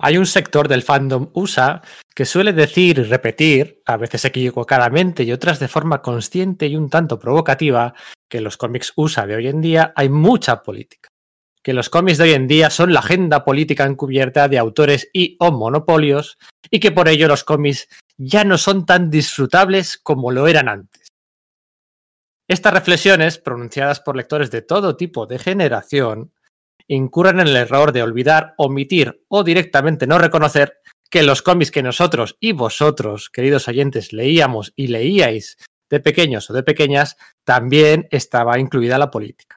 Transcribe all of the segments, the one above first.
Hay un sector del fandom USA que suele decir y repetir, a veces equivocadamente y otras de forma consciente y un tanto provocativa, que en los cómics USA de hoy en día hay mucha política. Que los cómics de hoy en día son la agenda política encubierta de autores y o monopolios y que por ello los cómics ya no son tan disfrutables como lo eran antes. Estas reflexiones, pronunciadas por lectores de todo tipo de generación, incurren en el error de olvidar, omitir o directamente no reconocer que los cómics que nosotros y vosotros, queridos oyentes, leíamos y leíais de pequeños o de pequeñas, también estaba incluida la política.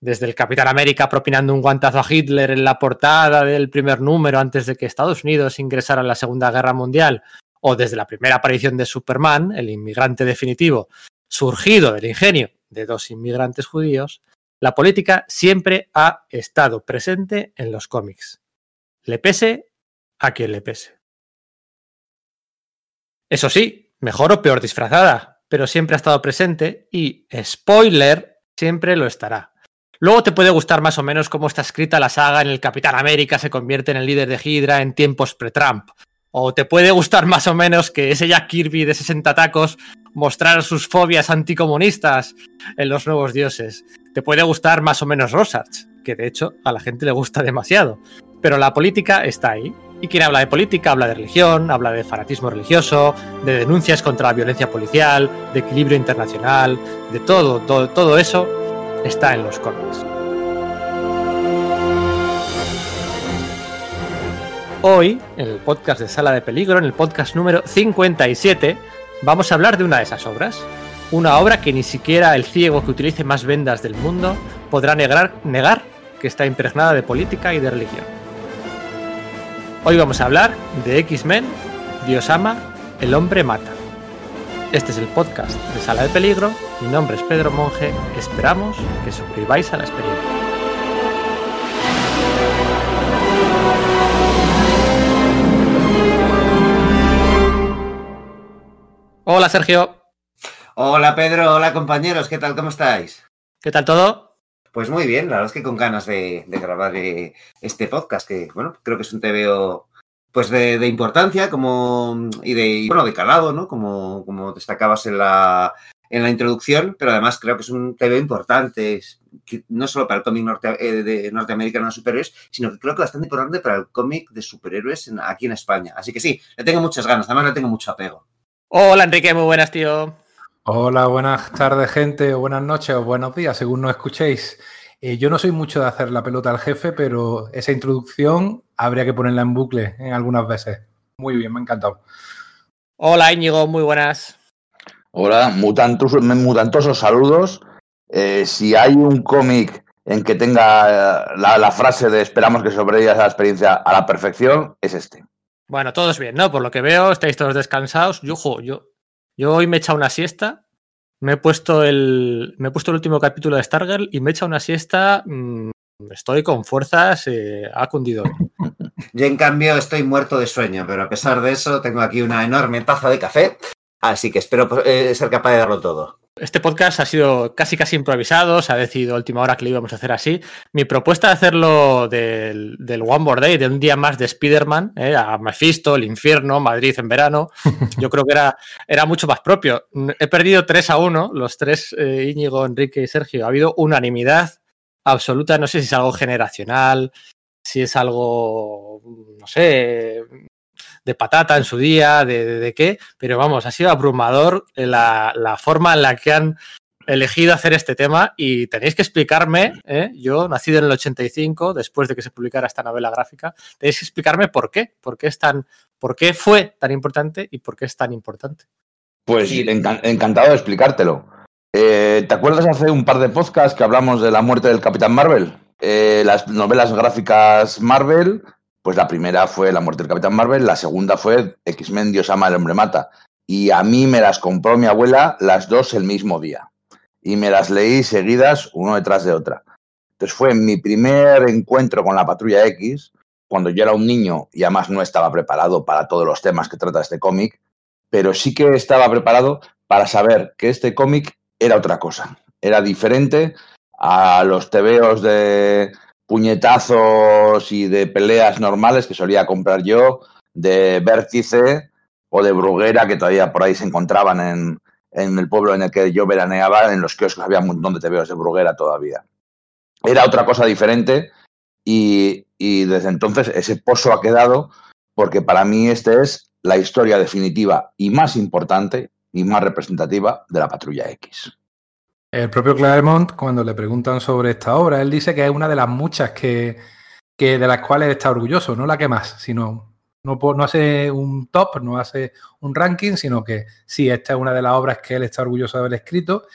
Desde el Capitán América propinando un guantazo a Hitler en la portada del primer número antes de que Estados Unidos ingresara en la Segunda Guerra Mundial, o desde la primera aparición de Superman, el inmigrante definitivo, surgido del ingenio de dos inmigrantes judíos, la política siempre ha estado presente en los cómics. Le pese a quien le pese. Eso sí, mejor o peor disfrazada, pero siempre ha estado presente y, spoiler, siempre lo estará. Luego te puede gustar más o menos cómo está escrita la saga en el Capitán América se convierte en el líder de Hydra en tiempos pre-Trump. O te puede gustar más o menos que ese Jack Kirby de 60 tacos mostrar sus fobias anticomunistas en los nuevos dioses. Te puede gustar más o menos Rosarch, que de hecho a la gente le gusta demasiado. Pero la política está ahí. Y quien habla de política habla de religión, habla de fanatismo religioso, de denuncias contra la violencia policial, de equilibrio internacional, de todo, todo, todo eso está en los cómics. Hoy, en el podcast de Sala de Peligro, en el podcast número 57, vamos a hablar de una de esas obras. Una obra que ni siquiera el ciego que utilice más vendas del mundo podrá negar, negar que está impregnada de política y de religión. Hoy vamos a hablar de X-Men, Dios ama, el hombre mata. Este es el podcast de Sala de Peligro. Mi nombre es Pedro Monge. Esperamos que sobreviváis a la experiencia. Hola Sergio. Hola Pedro, hola compañeros, ¿qué tal? ¿Cómo estáis? ¿Qué tal todo? Pues muy bien, la verdad es que con ganas de, de grabar eh, este podcast, que bueno, creo que es un TVO pues de, de importancia como y de y, bueno de calado, ¿no? Como, como destacabas en la, en la introducción, pero además creo que es un TVO importante, no solo para el cómic norte, eh, de norteamericano de superhéroes, sino que creo que bastante importante para el cómic de superhéroes en, aquí en España. Así que sí, le tengo muchas ganas, además le tengo mucho apego. Hola Enrique, muy buenas, tío. Hola, buenas tardes, gente, o buenas noches, o buenos días, según nos escuchéis. Eh, yo no soy mucho de hacer la pelota al jefe, pero esa introducción habría que ponerla en bucle en algunas veces. Muy bien, me ha encantado. Hola Íñigo, muy buenas. Hola, mutantos, mutantosos saludos. Eh, si hay un cómic en que tenga la, la, frase de esperamos que sobrevivas a la experiencia a la perfección, es este. Bueno, todos bien, ¿no? Por lo que veo, estáis todos descansados. Yo, jo, yo, yo hoy me he echado una siesta. Me he puesto el. Me he puesto el último capítulo de Stargirl y me he echado una siesta. Mmm, estoy con fuerzas, eh, ha cundido. Yo, en cambio, estoy muerto de sueño, pero a pesar de eso, tengo aquí una enorme taza de café. Así que espero eh, ser capaz de darlo todo. Este podcast ha sido casi casi improvisado, se ha decidido a última hora que lo íbamos a hacer así. Mi propuesta de hacerlo del, del One More Day, de un día más de Spider-Man, eh, a Mephisto, el infierno, Madrid en verano, yo creo que era, era mucho más propio. He perdido 3 a 1, los tres, eh, Íñigo, Enrique y Sergio. Ha habido unanimidad absoluta, no sé si es algo generacional, si es algo, no sé, de patata en su día, de, de, de qué, pero vamos, ha sido abrumador la, la, forma en la que han elegido hacer este tema y tenéis que explicarme, ¿eh? yo nacido en el 85, después de que se publicara esta novela gráfica, tenéis que explicarme por qué, por qué es tan, por qué fue tan importante y por qué es tan importante. Pues sí. enc encantado de explicártelo. Eh, ¿Te acuerdas hace un par de podcasts que hablamos de la muerte del Capitán Marvel? Eh, las novelas gráficas Marvel pues la primera fue La muerte del Capitán Marvel, la segunda fue X-Men Dios ama, el hombre mata. Y a mí me las compró mi abuela las dos el mismo día. Y me las leí seguidas, uno detrás de otra. Entonces fue mi primer encuentro con la Patrulla X, cuando yo era un niño y además no estaba preparado para todos los temas que trata este cómic, pero sí que estaba preparado para saber que este cómic era otra cosa. Era diferente a los tebeos de, puñetazos y de peleas normales que solía comprar yo, de vértice o de bruguera que todavía por ahí se encontraban en, en el pueblo en el que yo veraneaba, en los kioscos había un montón de TVOs de bruguera todavía. Era otra cosa diferente y, y desde entonces ese pozo ha quedado porque para mí esta es la historia definitiva y más importante y más representativa de la Patrulla X. El propio Claremont, cuando le preguntan sobre esta obra, él dice que es una de las muchas que, que de las cuales está orgulloso, no la que más, sino no, no, hace un top, no hace un ranking, sino que sí, esta es una de las obras que él está orgulloso de haber escrito.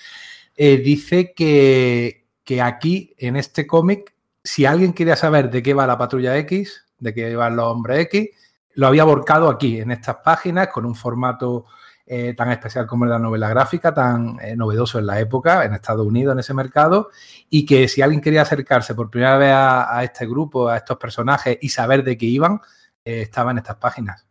Eh, dice que, que, aquí, en este cómic, si alguien quería saber de qué va la patrulla X, de qué van los hombres X, lo había volcado aquí, en estas páginas, con un formato eh, tan especial como la novela gráfica, tan eh, novedoso en la época, en Estados Unidos, en ese mercado, y que si alguien quería acercarse por primera vez a, este grupo, a estos personajes y saber de qué iban, eh, estaba en estas páginas.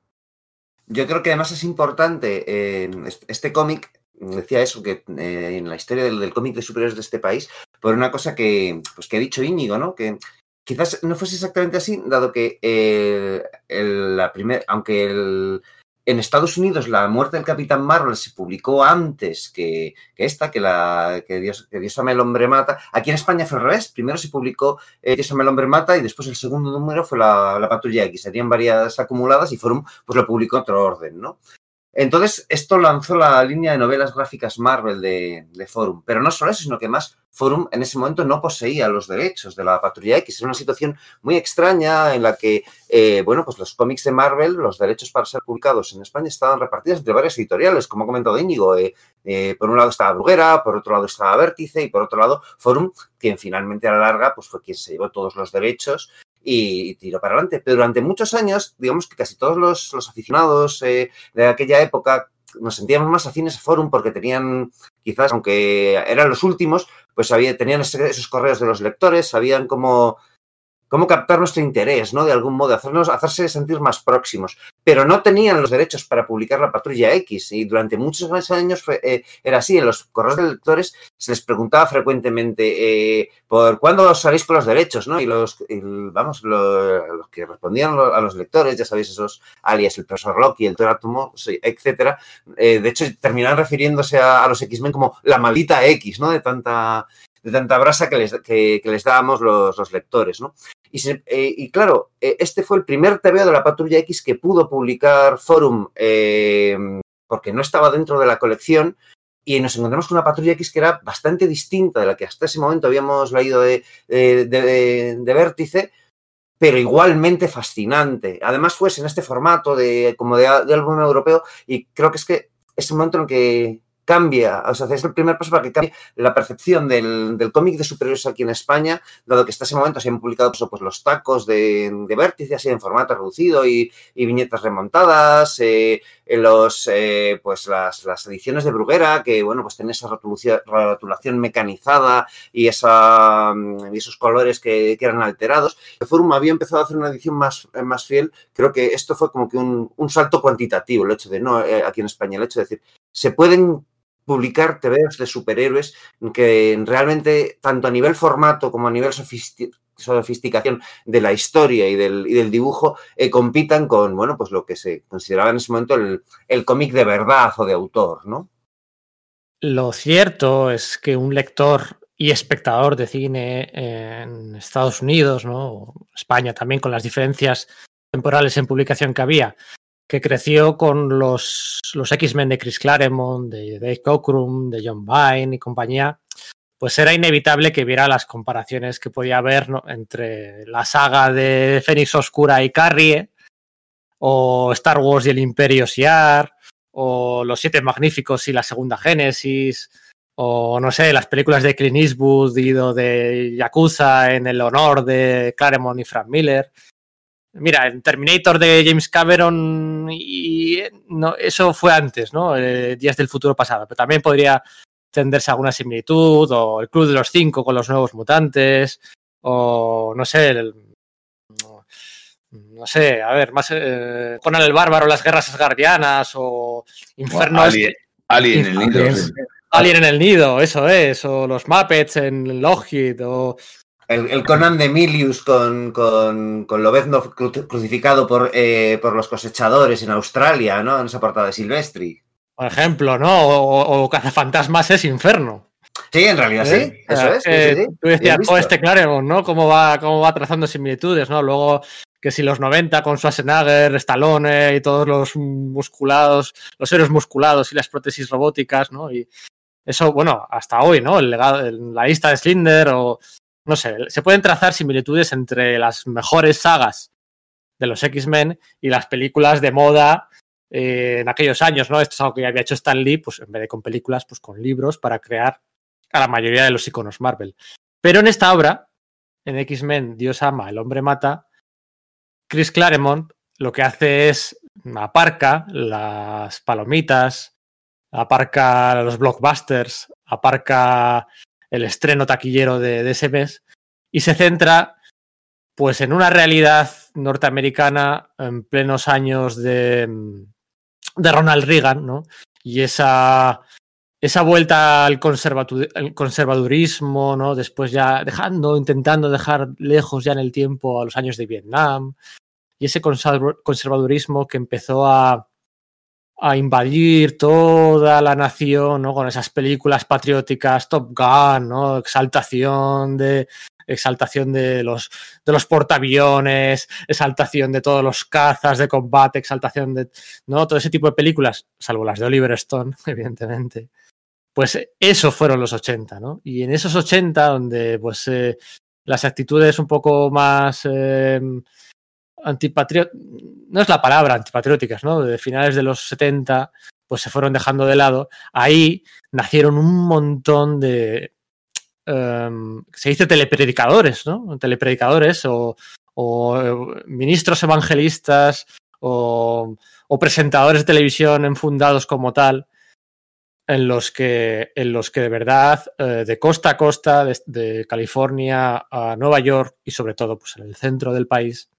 Yo creo que además es importante, eh, este cómic decía eso, que en la historia del, cómic de superhéroes de este país, por una cosa que, pues, que ha dicho Íñigo, ¿no? Que quizás no fuese exactamente así, dado que el, la primer, aunque el, en Estados Unidos la muerte del Capitán Marvel se publicó antes que, esta, que, la, que, Dios, que Dios ama el hombre mata. Aquí en España fue al revés. Primero se publicó eh, Dios ama el hombre mata y después el segundo número fue la, la Patrulla X. Serían varias acumuladas y Forum pues lo publicó otro orden, ¿no? Entonces, esto lanzó la línea de novelas gráficas Marvel de, Forum. Pero no solo eso, sino que más Forum en ese momento no poseía los derechos de la Patrulla X. Era una situación muy extraña en la que, eh, bueno, pues los cómics de Marvel, los derechos para ser publicados en España estaban repartidos entre varias editoriales, como ha comentado Íñigo. Eh, eh, por un lado estaba Bruguera, por otro lado estaba Vértice y por otro lado Forum, quien finalmente a la larga pues fue quien se llevó todos los derechos y, tiró para adelante. Pero durante muchos años, digamos que casi todos los, los aficionados eh, de aquella época nos sentíamos más afines a Forum porque tenían, quizás, aunque eran los últimos, pues había, tenían esos correos de los lectores, sabían cómo, cómo captar nuestro interés, ¿no? De algún modo, hacernos, hacerse sentir más próximos. Pero no tenían los derechos para publicar la Patrulla X y durante muchos años fue, eh, era así. En los correos de lectores se les preguntaba frecuentemente eh, por cuándo salís con los derechos, ¿no? Y los, vamos, lo, los que respondían a los lectores, ya sabéis, esos alias, el profesor Loki, el Terátomo, etcétera, eh, de hecho terminaban refiriéndose a, los X-Men como la maldita X, ¿no? De tanta de tanta brasa que les, que, que les dábamos los, lectores, ¿no? Eh, y claro, eh, este fue el primer TVO de la Patrulla X que pudo publicar Forum eh, porque no estaba dentro de la colección y nos encontramos con una Patrulla X que era bastante distinta de la que hasta ese momento habíamos leído de, de, Vértice, pero igualmente fascinante. Además, fue en este formato de, como de, de álbum europeo y creo que es que es el momento en el que cambia, o sea, es el primer paso para que cambie la percepción del, del cómic de superhéroes aquí en España, dado que hasta ese momento se han publicado pues, pues los tacos de, de vértice así en formato reducido y, viñetas remontadas, eh, los, eh, pues las, las, ediciones de Bruguera, que bueno, pues tienen esa rotulación, mecanizada y, esa, y esos colores que, que, eran alterados. El Forum había empezado a hacer una edición más, más fiel, creo que esto fue como que un, un salto cuantitativo, el hecho de, no, eh, aquí en España, el hecho de decir, se pueden publicar TVs de superhéroes que realmente, tanto a nivel formato como a nivel sofisticación de la historia y del, y del dibujo, eh, compitan con, bueno, pues lo que se consideraba en ese momento el, el cómic de verdad o de autor, ¿no? Lo cierto es que un lector y espectador de cine en Estados Unidos, ¿no? España también, con las diferencias temporales en publicación que había, que creció con los, los X-Men de Chris Claremont, de Dave Cockrum, de John Byrne y compañía, pues era inevitable que viera las comparaciones que podía haber ¿no? entre la saga de Fénix Oscura y Carrie, o Star Wars y el Imperio Siar, o Los Siete Magníficos y la Segunda Génesis, o no sé, las películas de Clint Eastwood y de Yakuza en el honor de Claremont y Frank Miller. Mira, en Terminator de James Cameron y no, eso fue antes, ¿no? Eh, días del futuro pasado, pero también podría tenderse alguna similitud, o el Club de los Cinco con los nuevos mutantes, o no sé, el, no sé, a ver, más eh, Conan el Bárbaro, las guerras asgardianas, o Inferno. Bueno, Alien, Alien, en el nido. Alien en el nido, eso es, o los Muppets en Lockheed, o El, Conan de Emilius con, con, con Lobezno crucificado por, eh, por los cosechadores en Australia, ¿no? En esa portada de Silvestri. Por ejemplo, ¿no? O, o Cazafantasmas es Inferno. Sí, en realidad sí, ¿Eh? eso es. Eh, tú decías, oh, este Claremont, ¿no? Cómo va, cómo va trazando similitudes, ¿no? Luego que si los 90 con Schwarzenegger, Stallone y todos los musculados, los héroes musculados y las prótesis robóticas, ¿no? Y eso, bueno, hasta hoy, ¿no? El legado, la lista de Slinder o, no sé, se pueden trazar similitudes entre las mejores sagas de los X-Men y las películas de moda eh, en aquellos años, ¿no? Esto es algo que había hecho Stan Lee, pues en vez de con películas, pues con libros para crear a la mayoría de los iconos Marvel. Pero en esta obra, en X-Men, Dios ama, el hombre mata, Chris Claremont lo que hace es aparca las palomitas, aparca los blockbusters, aparca el estreno taquillero de, ese mes y se centra pues en una realidad norteamericana en plenos años de, de Ronald Reagan, ¿no? Y esa, esa vuelta al, conservadurismo, ¿no? Después ya dejando, intentando dejar lejos ya en el tiempo a los años de Vietnam. Y ese conservadurismo que empezó a, a invadir toda la nación, ¿no? Con esas películas patrióticas, Top Gun, ¿no? Exaltación de exaltación de los de los portaaviones, exaltación de todos los cazas de combate, exaltación de no todo ese tipo de películas, salvo las de Oliver Stone, evidentemente. Pues eso fueron los 80, ¿no? Y en esos 80 donde pues eh, las actitudes un poco más eh, antipatrióticas, no es la palabra antipatrióticas, ¿no? De finales de los 70, pues se fueron dejando de lado. Ahí nacieron un montón de, um, se dice telepredicadores, ¿no? Telepredicadores o, eh, ministros evangelistas o, o, presentadores de televisión enfundados como tal, en los que, en los que de verdad, eh, de costa a costa, de, de, California a Nueva York y sobre todo pues, en el centro del país,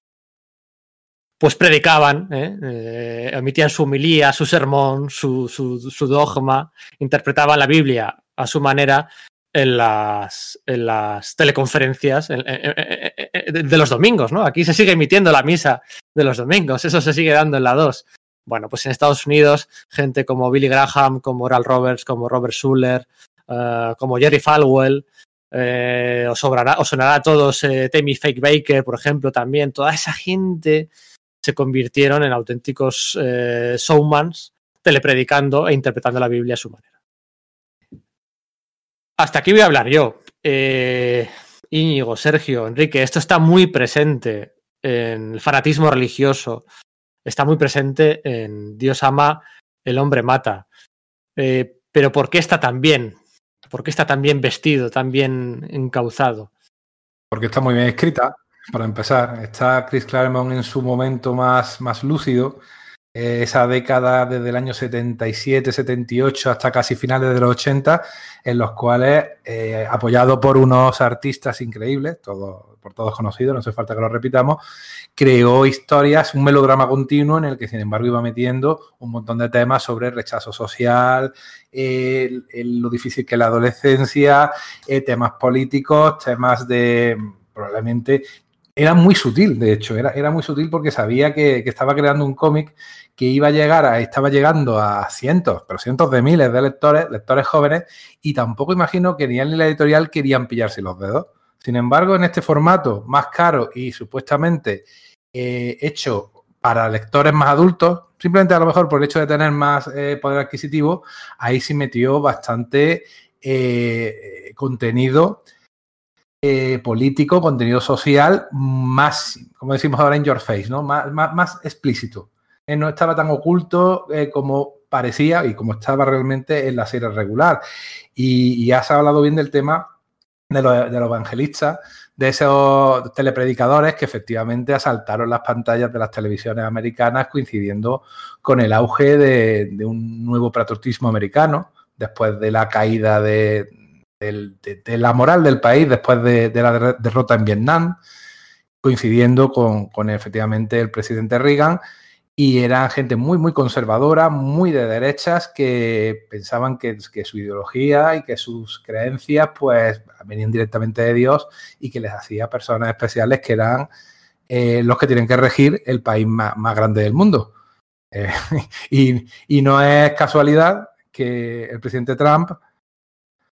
pues predicaban, ¿eh? Eh, emitían su humilía, su sermón, su, su, dogma, interpretaban la Biblia a su manera en las, en las teleconferencias en, en, de los domingos, ¿no? Aquí se sigue emitiendo la misa de los domingos, eso se sigue dando en la 2. Bueno, pues en Estados Unidos, gente como Billy Graham, como Oral Roberts, como Robert Schuller, uh, como Jerry Falwell, eh, os, sonará a todos eh, Fake Baker, por ejemplo, también, toda esa gente se convirtieron en auténticos eh, showmans, telepredicando e interpretando la Biblia a su manera. Hasta aquí voy a hablar yo. Eh, Íñigo, Sergio, Enrique, esto está muy presente en el fanatismo religioso, está muy presente en Dios ama, el hombre mata. Eh, pero ¿por qué está tan bien? ¿Por qué está tan bien vestido, tan bien encauzado? Porque está muy bien escrita, para empezar. Está Chris Claremont en su momento más, más lúcido. Eh, esa década desde el año 77, 78 hasta casi finales de los 80, en los cuales, eh, apoyado por unos artistas increíbles, todo, por todos conocidos, no hace falta que lo repitamos, creó historias, un melodrama continuo en el que, sin embargo, iba metiendo un montón de temas sobre rechazo social, lo difícil que es la adolescencia, eh, temas políticos, temas de probablemente era muy sutil, de hecho, era, era muy sutil porque sabía que, que estaba creando un cómic que iba a llegar a, estaba llegando a cientos, pero cientos de miles de lectores, lectores jóvenes, y tampoco imagino que ni él ni la editorial querían pillarse los dedos. Sin embargo, en este formato más caro y supuestamente eh, hecho para lectores más adultos, simplemente a lo mejor por el hecho de tener más eh, poder adquisitivo, ahí sí metió bastante eh, contenido eh, político, contenido social más, como decimos ahora en your face, ¿no? Más, más, más explícito. Eh, no estaba tan oculto eh, como parecía y como estaba realmente en la serie regular. Y, has hablado bien del tema de los, de los, evangelistas, de esos telepredicadores que efectivamente asaltaron las pantallas de las televisiones americanas coincidiendo con el auge de, de un nuevo patriotismo americano después de la caída de, de, la moral del país después de, la derrota en Vietnam, coincidiendo con, efectivamente el presidente Reagan y eran gente muy, muy conservadora, muy de derechas, que pensaban que, su ideología y que sus creencias pues venían directamente de Dios y que les hacía personas especiales que eran eh, los que tienen que regir el país más, grande del mundo. Eh, y, no es casualidad que el presidente Trump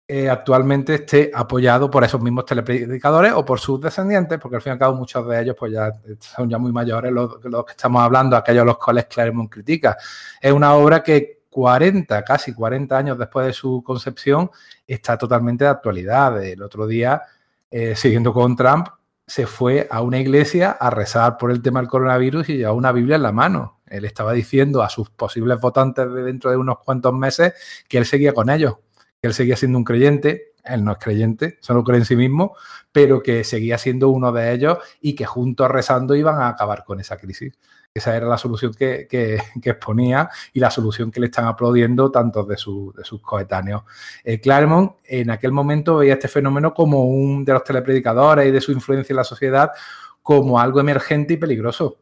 eh, actualmente esté apoyado por esos mismos telepredicadores o por sus descendientes, porque al fin y al cabo muchos de ellos pues ya son ya muy mayores los, que estamos hablando, aquellos los cuales Claremont critica. Es una obra que 40, casi 40 años después de su concepción, está totalmente de actualidad. El otro día, eh, siguiendo con Trump, se fue a una iglesia a rezar por el tema del coronavirus y llevaba una Biblia en la mano. Él estaba diciendo a sus posibles votantes de dentro de unos cuantos meses que él seguía con ellos, él seguía siendo un creyente, él no es creyente, solo cree en sí mismo, pero que seguía siendo uno de ellos y que juntos rezando iban a acabar con esa crisis. Esa era la solución que, que, que exponía y la solución que le están aplaudiendo tantos de, su, de sus coetáneos. Eh, Claremont en aquel momento veía este fenómeno como un de los telepredicadores y de su influencia en la sociedad como algo emergente y peligroso.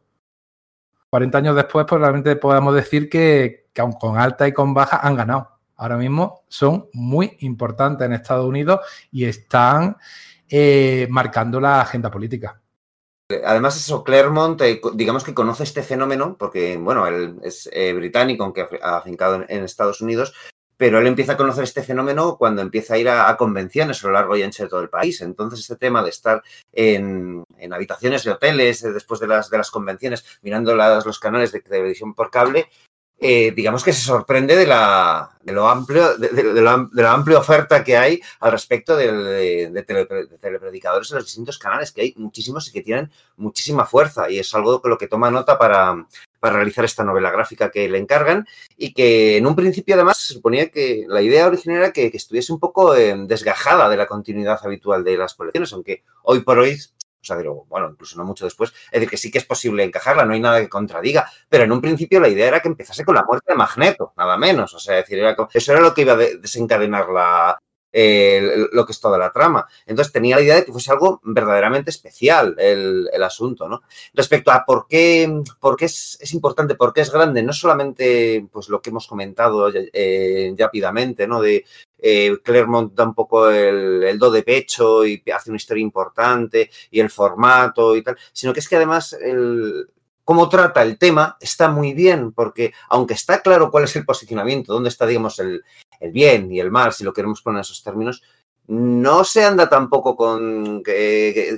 40 años después, probablemente podamos decir que, que aun con alta y con baja han ganado ahora mismo son muy importantes en Estados Unidos y están eh, marcando la agenda política. Además, eso, Claremont, eh, digamos que conoce este fenómeno, porque, bueno, él es eh, británico, aunque ha afincado en, Estados Unidos, pero él empieza a conocer este fenómeno cuando empieza a ir a, convenciones a lo largo y ancho de todo el país. Entonces, este tema de estar en, habitaciones de hoteles después de las, convenciones, mirando los canales de televisión por cable, eh, digamos que se sorprende de la, de lo amplio, de, la, amplia oferta que hay al respecto de, tele, de, telepredicadores en los distintos canales, que hay muchísimos y que tienen muchísima fuerza, y es algo que lo que toma nota para, para realizar esta novela gráfica que le encargan, y que en un principio además se suponía que la idea original era que, que estuviese un poco eh, desgajada de la continuidad habitual de las colecciones, aunque hoy por hoy o sea, digo, bueno, incluso no mucho después, es decir, que sí que es posible encajarla, no hay nada que contradiga, pero en un principio la idea era que empezase con la muerte de Magneto, nada menos, o sea, es decir, eso era lo que iba a desencadenar la, eh, lo que es toda la trama. Entonces tenía la idea de que fuese algo verdaderamente especial el, el asunto, ¿no? Respecto a por qué, por qué es, es, importante, por qué es grande, no solamente pues lo que hemos comentado eh, rápidamente, ¿no? De eh, Claremont da un poco el, do de pecho y hace una historia importante y el formato y tal, sino que es que además el, cómo trata el tema está muy bien, porque aunque está claro cuál es el posicionamiento, dónde está, digamos, el, el bien y el mal, si lo queremos poner en esos términos, no se anda tampoco con,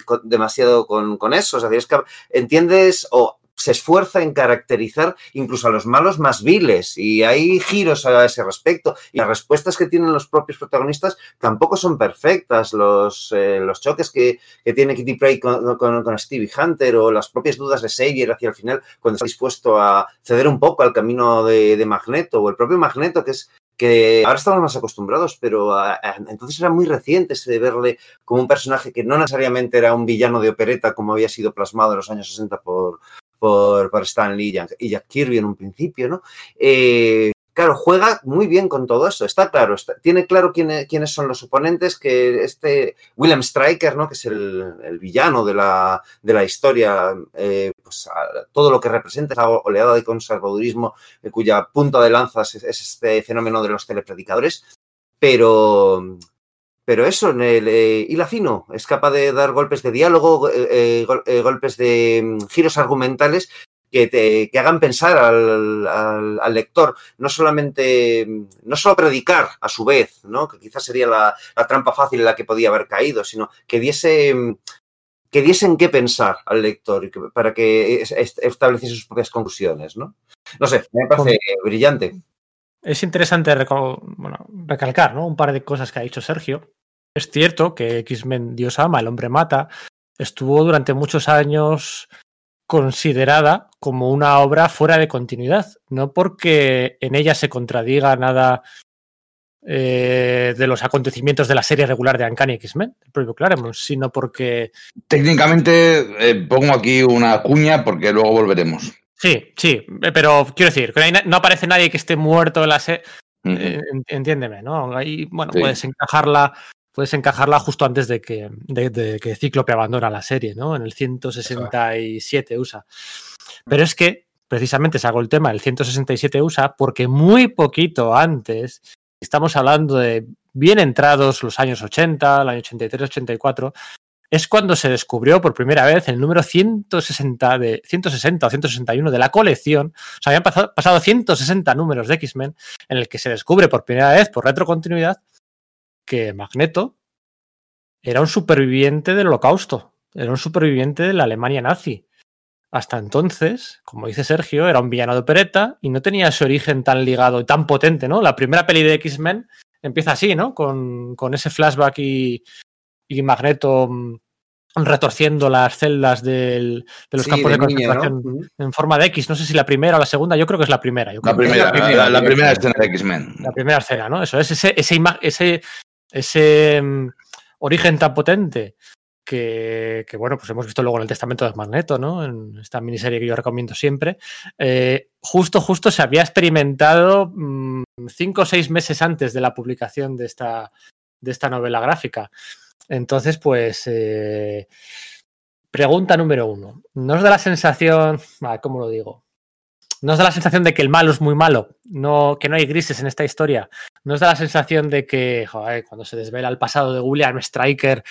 con demasiado con, con, eso. O sea, es que entiendes o se esfuerza en caracterizar incluso a los malos más viles y hay giros a ese respecto y las respuestas que tienen los propios protagonistas tampoco son perfectas. Los, eh, los choques que, que, tiene Kitty Pryde con, con, con, Stevie Hunter o las propias dudas de Xavier hacia el final cuando está dispuesto a ceder un poco al camino de, de Magneto o el propio Magneto que es que ahora estamos más acostumbrados, pero a, a, entonces era muy reciente ese de verle como un personaje que no necesariamente era un villano de opereta como había sido plasmado en los años 60 por, por, por Stan Lee y Jack Kirby en un principio, ¿no? Eh, claro, juega muy bien con todo eso, está claro, está, tiene claro quién, quiénes son los oponentes, que este William Stryker, ¿no? que es el, villano de la, de la historia, eh, pues todo lo que representa esa oleada de conservadurismo eh, cuya punta de lanza es, es, este fenómeno de los telepredicadores, pero, pero eso, en el eh, hila fino, es capaz de dar golpes de diálogo, eh, eh, golpes de um, giros argumentales que, te, que hagan pensar al, al, al, lector, no solamente, no solo predicar a su vez, ¿no? que quizás sería la, la, trampa fácil en la que podía haber caído, sino que diese, que diesen qué pensar al lector para que estableciese sus propias conclusiones. No, no sé, me parece brillante. Es interesante bueno, recalcar ¿no? un par de cosas que ha dicho Sergio. Es cierto que X-Men Dios ama, el hombre mata, estuvo durante muchos años considerada como una obra fuera de continuidad, no porque en ella se contradiga nada eh, de los acontecimientos de la serie regular de Uncanny X-Men, el propio Claremont, sino porque... Técnicamente eh, pongo aquí una cuña porque luego volveremos. Sí, sí, pero quiero decir, no aparece nadie que esté muerto en la serie. Uh -huh. eh, entiéndeme, ¿no? Ahí, bueno, sí. puedes encajarla puedes encajarla justo antes de que, de, de que Cíclope abandona la serie, ¿no? En el 167 USA. Pero es que precisamente sacó el tema del 167 USA porque muy poquito antes, estamos hablando de bien entrados los años 80, el año 83-84, es cuando se descubrió por primera vez el número 160, de, 160 o 161 de la colección. O sea, habían pasado, pasado 160 números de X-Men en el que se descubre por primera vez, por retrocontinuidad, que Magneto era un superviviente del holocausto, era un superviviente de la Alemania nazi. Hasta entonces, como dice Sergio, era un villano de opereta y no tenía ese origen tan ligado y tan potente, ¿no? La primera peli de X-Men empieza así, ¿no? Con, con ese flashback y, y Magneto mm, retorciendo las celdas del, de los Sí, campos de, concentración en forma de X. No sé si la primera o la segunda, yo creo que es la primera. Yo La creo que es primera, la primera, la, la primera escena de X-Men. la primera escena, ¿no? Eso es ese, ese, ese, ese mm, origen tan potente que, bueno, pues hemos visto luego en el Testamento de Magneto, ¿no? En esta miniserie que yo recomiendo siempre. Eh, justo, justo se había experimentado mm, cinco o seis meses antes de la publicación de esta, de esta novela gráfica. Entonces, pues, eh, pregunta número uno. ¿No os da la sensación, ah, ¿cómo lo digo? ¿No os da la sensación de que el malo es muy malo? No, que no hay grises en esta historia. ¿No os da la sensación de que, joder, cuando se desvela el pasado de William Striker,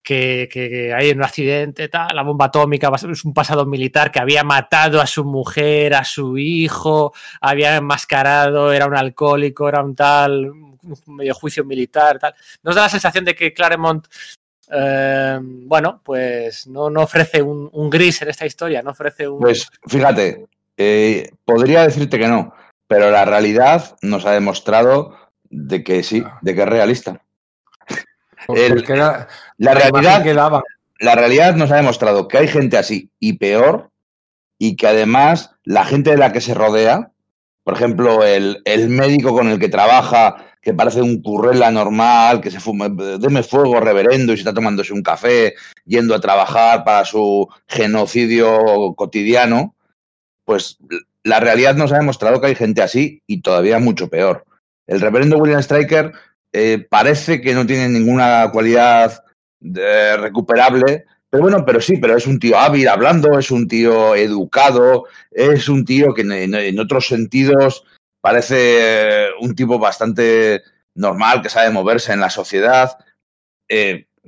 que, hay un accidente, tal, la bomba atómica, es un pasado militar que había matado a su mujer, a su hijo, había enmascarado, era un alcohólico, era un tal, medio juicio militar, tal. ¿No os da la sensación de que Claremont, eh, bueno, pues no, ofrece un, un gris en esta historia, no ofrece un... Pues fíjate, eh, podría decirte que no, pero la realidad nos ha demostrado de que sí, de que es realista. El- era La realidad, que daba. la realidad nos ha demostrado que hay gente así y peor, y que además la gente de la que se rodea, por ejemplo, el, el médico con el que trabaja, que parece un currela normal, que se fuma, deme fuego, reverendo, y se está tomándose un café, yendo a trabajar para su genocidio cotidiano, pues la realidad nos ha demostrado que hay gente así y todavía mucho peor. El reverendo William Stryker eh, parece que no tiene ninguna cualidad eh, recuperable, pero bueno, pero sí, pero es un tío hábil hablando, es un tío educado, es un tío que en, otros sentidos parece eh, un tipo bastante normal, que sabe moverse en la sociedad.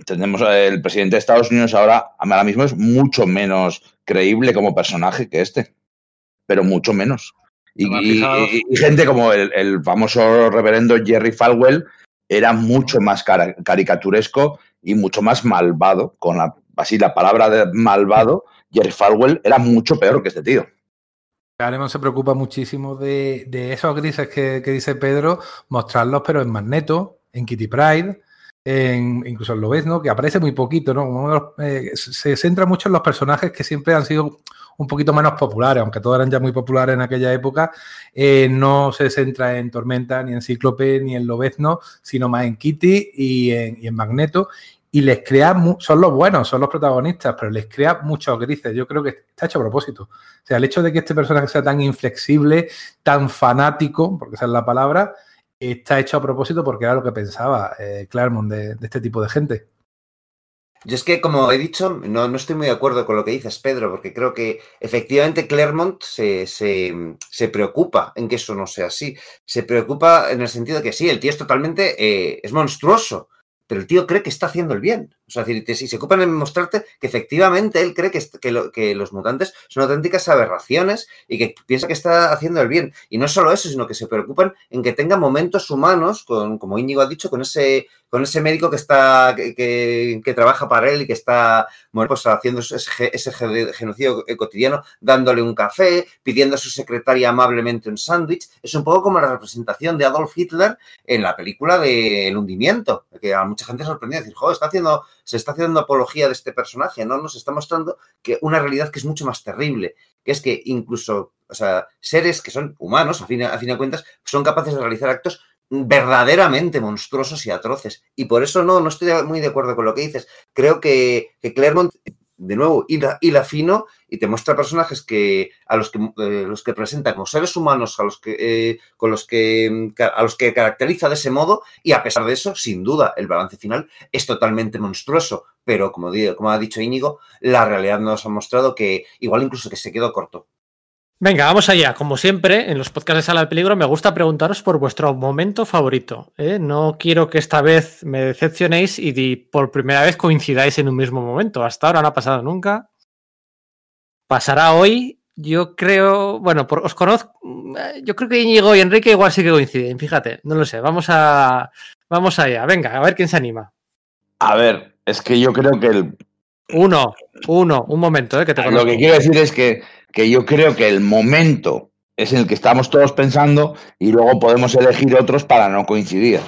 Tenemos el presidente de Estados Unidos ahora, ahora mismo es mucho menos creíble como personaje que este, pero mucho menos. Y, No me he y- fijado. y- y gente como el, el famoso reverendo Jerry Falwell era mucho más caricaturesco y mucho más malvado, con la, así la palabra de malvado, Jerry Falwell era mucho peor que este tío. Claremont se preocupa muchísimo de, de esos grises que, que dice Pedro, mostrarlos, pero en Magneto, en Kitty Pride, en, incluso en Lobezno, que aparece muy poquito, ¿no? Uno de los- eh, se centra mucho en los personajes que siempre han sido un poquito menos populares, aunque todos eran ya muy populares en aquella época, eh, no se centra en Tormenta, ni en Cíclope, ni en Lobezno, sino más en Kitty y en, Magneto. Y les crea, son los buenos, son los protagonistas, pero les crea muchos grises. Yo creo que está hecho a propósito. O sea, el hecho de que este personaje sea tan inflexible, tan fanático, porque esa es la palabra, está hecho a propósito porque era lo que pensaba eh, Claremont de este tipo de gente. Yo es que, como he dicho, no, no estoy muy de acuerdo con lo que dices, Pedro, porque creo que efectivamente Claremont se, se, se preocupa en que eso no sea así. Se preocupa en el sentido de que sí, el tío es totalmente, eh, es monstruoso, pero el tío cree que está haciendo el bien. O sea, decir, si se ocupan en mostrarte que efectivamente él cree que, que, lo- que los mutantes son auténticas aberraciones y que piensa que está haciendo el bien. Y no solo eso, sino que se preocupan en que tenga momentos humanos, con, como Íñigo ha dicho, con ese, con ese médico que está que, que- trabaja para él y que está bueno, pues haciendo ese, ge- ese ge- genocidio eh, cotidiano, dándole un café, pidiendo a su secretaria amablemente un sándwich. Es un poco como la representación de Adolf Hitler en la película de El hundimiento, que a mucha gente sorprendió decir, joder, está haciendo, se está haciendo apología de este personaje, ¿no? Nos está mostrando que una realidad que es mucho más terrible, que es que incluso, o sea, seres que son humanos, a fin, a fin de cuentas, son capaces de realizar actos verdaderamente monstruosos y atroces. Y por eso no, no estoy muy de acuerdo con lo que dices. Creo que, que de nuevo, hila, fino y te muestra personajes que a los que, eh, los que presenta como seres humanos, a los que, eh, con los que, a los que caracteriza de ese modo, y a pesar de eso, sin duda, el balance final es totalmente monstruoso. Pero como, como ha dicho Íñigo, la realidad nos ha mostrado que igual incluso que se quedó corto. Venga, vamos allá. Como siempre, en los podcasts de Sala de Peligro me gusta preguntaros por vuestro momento favorito. ¿eh? No quiero que esta vez me decepcionéis y por primera vez coincidáis en un mismo momento. Hasta ahora no ha pasado nunca. Pasará hoy. Yo creo, bueno, os conozco. Yo creo que Íñigo y Enrique igual sí que coinciden. Fíjate, no lo sé. Vamos a, vamos allá. Venga, a ver quién se anima. A ver, es que yo creo que el. Uno, uno, un momento, ¿eh? que te Lo que quiero decir es que que yo creo que el momento es en el que estamos todos pensando y luego podemos elegir otros para no coincidir.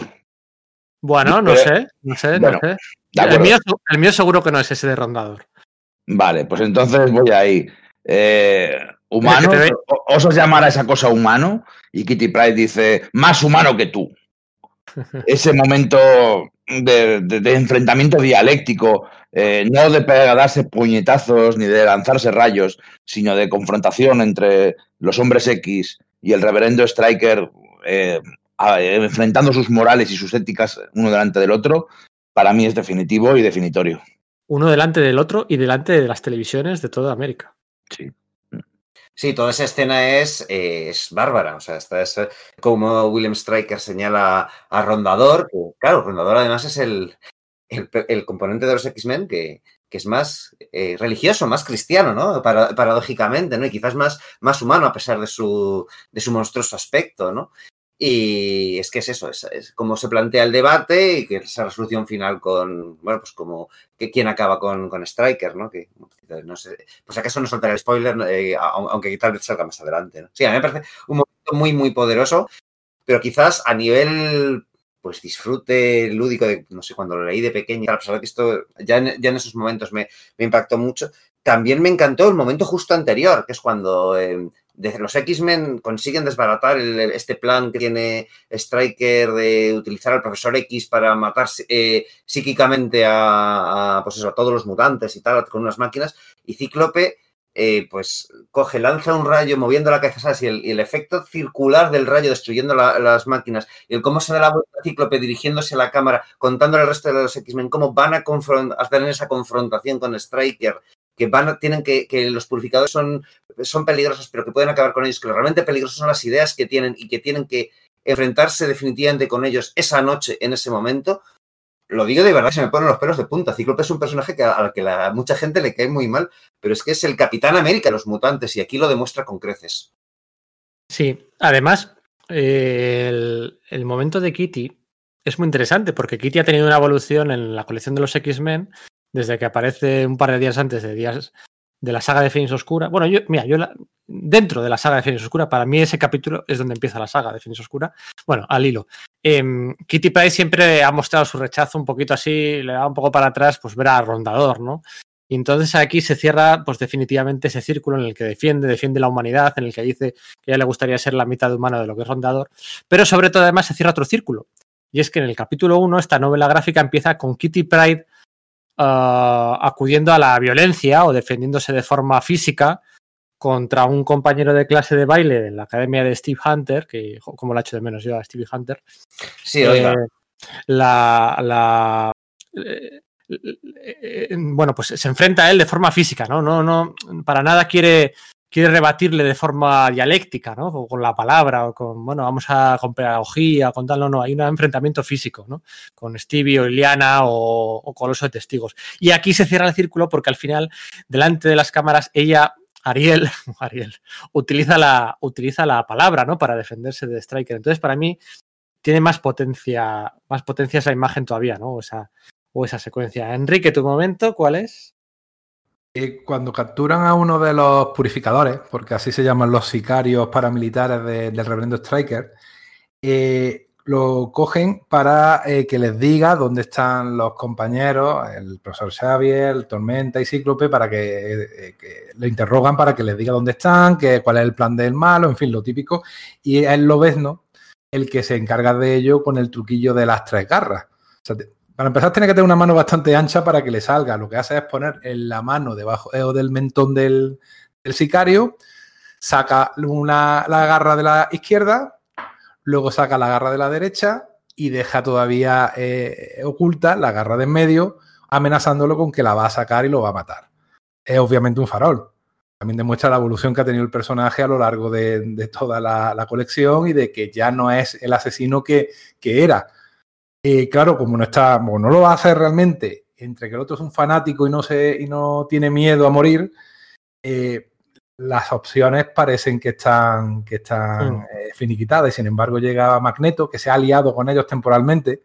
Bueno, no sé, no sé, no sé. El mío, seguro que no es ese de rondador. Vale, pues entonces voy ahí. Eh, humano, osos llamar a esa cosa humano y Kitty Pride dice, más humano que tú. Ese momento de enfrentamiento dialéctico eh, no de darse puñetazos ni de lanzarse rayos, sino de confrontación entre los hombres X y el reverendo Striker eh, enfrentando sus morales y sus éticas uno delante del otro, para mí es definitivo y definitorio. Uno delante del otro y delante de las televisiones de toda América. Sí. Sí, toda esa escena es, es bárbara. O sea, esta es como William Striker señala a Rondador, claro, Rondador además es el, el, componente de los X-Men que, es más eh, religioso, más cristiano, ¿no? paradójicamente, ¿no? Y quizás más, más humano a pesar de su, de su monstruoso aspecto, ¿no? Y es que es eso, es, como se plantea el debate y que esa resolución final con, bueno, pues como que quién acaba con, con Striker, ¿no? Que no sé, pues acaso no soltaré el spoiler, eh, aunque tal vez salga más adelante, ¿no? Sí, a mí me parece un momento muy, muy poderoso, pero quizás a nivel pues disfrute lúdico de, no sé, cuando lo leí de pequeño, a pesar de que esto ya en, ya en esos momentos me, impactó mucho, también me encantó el momento justo anterior, que es cuando eh, los X-Men consiguen desbaratar este plan que tiene Striker de utilizar al profesor X para matar eh, psíquicamente a, pues a todos los mutantes y tal, con unas máquinas, y Cíclope eh, pues coge, lanza un rayo moviendo la cabeza y el, efecto circular del rayo destruyendo las máquinas y el cómo se da la vuelta a Cíclope dirigiéndose a la cámara, contándole al resto de los X-Men cómo van a, a tener esa confrontación con Striker, que van tienen que, que los purificadores son, son peligrosos, pero que pueden acabar con ellos, que realmente peligrosos son las ideas que tienen y que tienen que enfrentarse definitivamente con ellos esa noche, en ese momento, lo digo de verdad, se me ponen los pelos de punta. Cíclope es un personaje que, al que la, mucha gente le cae muy mal, pero es que es el Capitán América de los mutantes y aquí lo demuestra con creces. Sí, además, el, momento de Kitty es muy interesante porque Kitty ha tenido una evolución en la colección de los X-Men desde que aparece un par de días antes de días de la saga de Fénix Oscura. Bueno, yo, mira, yo dentro de la saga de Fénix Oscura, para mí ese capítulo es donde empieza la saga de Fénix Oscura. Bueno, al hilo. Em, Kitty Pryde siempre ha mostrado su rechazo un poquito así, le da un poco para atrás, pues ver a Rondador, ¿no? Y entonces aquí se cierra, pues definitivamente ese círculo en el que defiende, defiende la humanidad, en el que dice que ya le gustaría ser la mitad humana de lo que es Rondador, pero sobre todo además se cierra otro círculo. Y es que en el capítulo 1 esta novela gráfica empieza con Kitty Pride uh, acudiendo a la violencia o defendiéndose de forma física contra un compañero de clase de baile en la academia de Steve Hunter, que como la hecho de menos yo a Steve Hunter. Sí, oiga. Eh, la, la eh, eh, bueno, pues se enfrenta a él de forma física, ¿no? No, no, para nada quiere quiere rebatirle de forma dialéctica, ¿no? O con la palabra, o con, bueno, vamos a con pedagogía, con tal, no, no, hay un enfrentamiento físico, ¿no? Con Stevie o Iliana o, con los testigos. Y aquí se cierra el círculo porque al final, delante de las cámaras, ella, Ariel, Ariel, utiliza la, utiliza la palabra, ¿no? Para defenderse de Striker. Entonces, para mí, tiene más potencia, más potencia esa imagen todavía, ¿no? O esa, o esa secuencia. Enrique, tu momento, ¿cuál es? cuando capturan a uno de los purificadores, porque así se llaman los sicarios paramilitares del reverendo Striker, eh, lo cogen para eh, que les diga dónde están los compañeros, el profesor Xavier, Tormenta y Cíclope, para que, eh, le interrogan para que les diga dónde están, que, cuál es el plan del malo, en fin, lo típico. Y es Lobezno el que se encarga de ello con el truquillo de las tres garras. O para empezar, tiene que tener una mano bastante ancha para que le salga. Lo que hace es poner en la mano debajo eh, del mentón del, sicario, saca la garra de la izquierda, luego saca la garra de la derecha y deja todavía eh, oculta la garra de en medio, amenazándolo con que la va a sacar y lo va a matar. Es obviamente un farol. también demuestra la evolución que ha tenido el personaje a lo largo de, toda la, colección y de que ya no es el asesino que, era. Y claro, como no está, no lo va a hacer realmente, entre que el otro es un fanático y no, se, y no tiene miedo a morir, eh, las opciones parecen que están, que están mm. eh, finiquitadas. Y sin embargo, llega Magneto, que se ha aliado con ellos temporalmente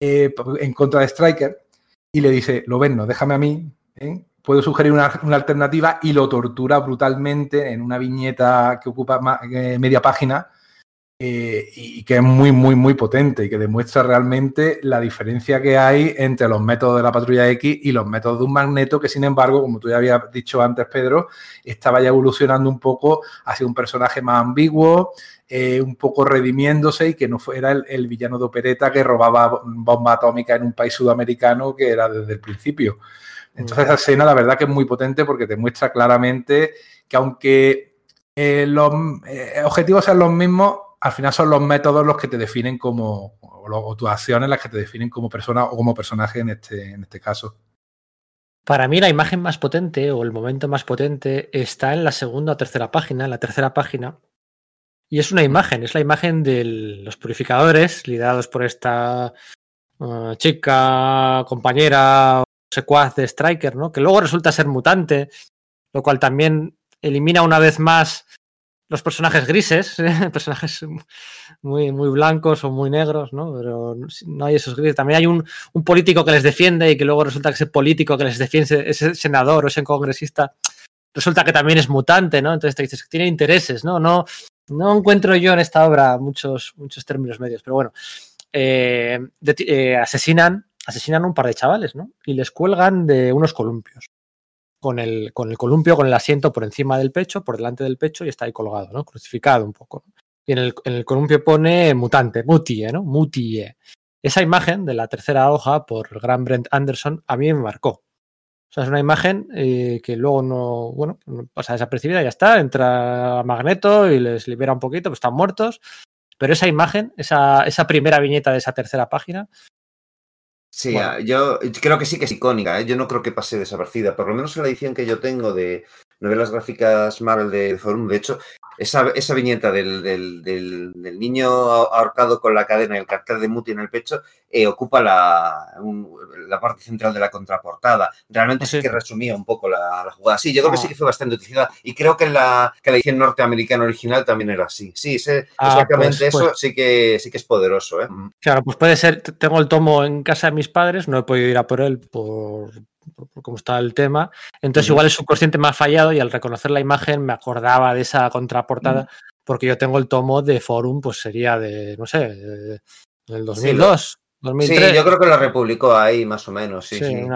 eh, en contra de Striker, y le dice: Lo ven, no, déjame a mí, puedo sugerir una, alternativa, y lo tortura brutalmente en una viñeta que ocupa media página eh, y que es muy, muy, muy potente y que demuestra realmente la diferencia que hay entre los métodos de la patrulla X y los métodos de un magneto que, sin embargo, como tú ya habías dicho antes, Pedro, estaba ya evolucionando un poco hacia un personaje más ambiguo, eh, un poco redimiéndose y que no fuera el, villano de opereta que robaba bomba atómica en un país sudamericano que era desde el principio. Entonces, esa escena, la verdad que es muy potente porque te muestra claramente que aunque eh, los objetivos sean los mismos, al final son los métodos los que te definen como, o, tus acciones las que te definen como persona o como personaje en este, en este caso. Para mí la imagen más potente o el momento más potente está en la segunda o tercera página, en la tercera página. Y es una imagen, es la imagen de los purificadores liderados por esta uh, chica, compañera, secuaz de Striker, ¿no? Que luego resulta ser mutante, lo cual también elimina una vez más los personajes grises, personajes muy, muy blancos o muy negros, ¿no? Pero no hay esos grises. También hay un, político que les defiende y que luego resulta que ese político que les defiende, ese senador o ese congresista, resulta que también es mutante, ¿no? Entonces te dices que tiene intereses, ¿no? No, no encuentro yo en esta obra muchos, muchos términos medios, pero bueno. Eh, eh, asesinan, asesinan un par de chavales, ¿no? Y les cuelgan de unos columpios con el, con el columpio, con el asiento por encima del pecho, por delante del pecho, y está ahí colgado, ¿no? Crucificado un poco. Y en el, en el columpio pone mutante, mutie, ¿no? Mutie. Esa imagen de la tercera hoja por gran Brent Anderson a mí me marcó. O sea, es una imagen eh, que luego no, bueno, pasa desapercibida, ya está, entra Magneto y les libera un poquito, pues están muertos. Pero esa imagen, esa, esa primera viñeta de esa tercera página, Sí, ah, yo creo que sí que es icónica, ¿eh? yo no creo que pase desaparecida, por lo menos en la edición que yo tengo de novelas gráficas Marvel de Forum, de hecho, esa, esa viñeta del, del, del, niño ahorcado con la cadena y el cartel de Muti en el pecho eh, ocupa la, la, parte central de la contraportada. Realmente sí, que resumía un poco la, jugada. Sí, yo creo que sí ah. que fue bastante utilizada y creo que, la, que la edición norteamericana original también era así. Sí, ah, exactamente pues, eso pues sí, que, sí que es poderoso. ¿eh? Claro, pues puede ser, tengo el tomo en casa de mis padres, no he podido ir a por él por, por, cómo está el tema. Entonces, igual el subconsciente me ha fallado y al reconocer la imagen me acordaba de esa contraportada, porque yo tengo el tomo de Forum, pues sería de, no sé, del 2002. 2003. Sí, yo creo que lo republicó ahí más o menos. Sí, sí,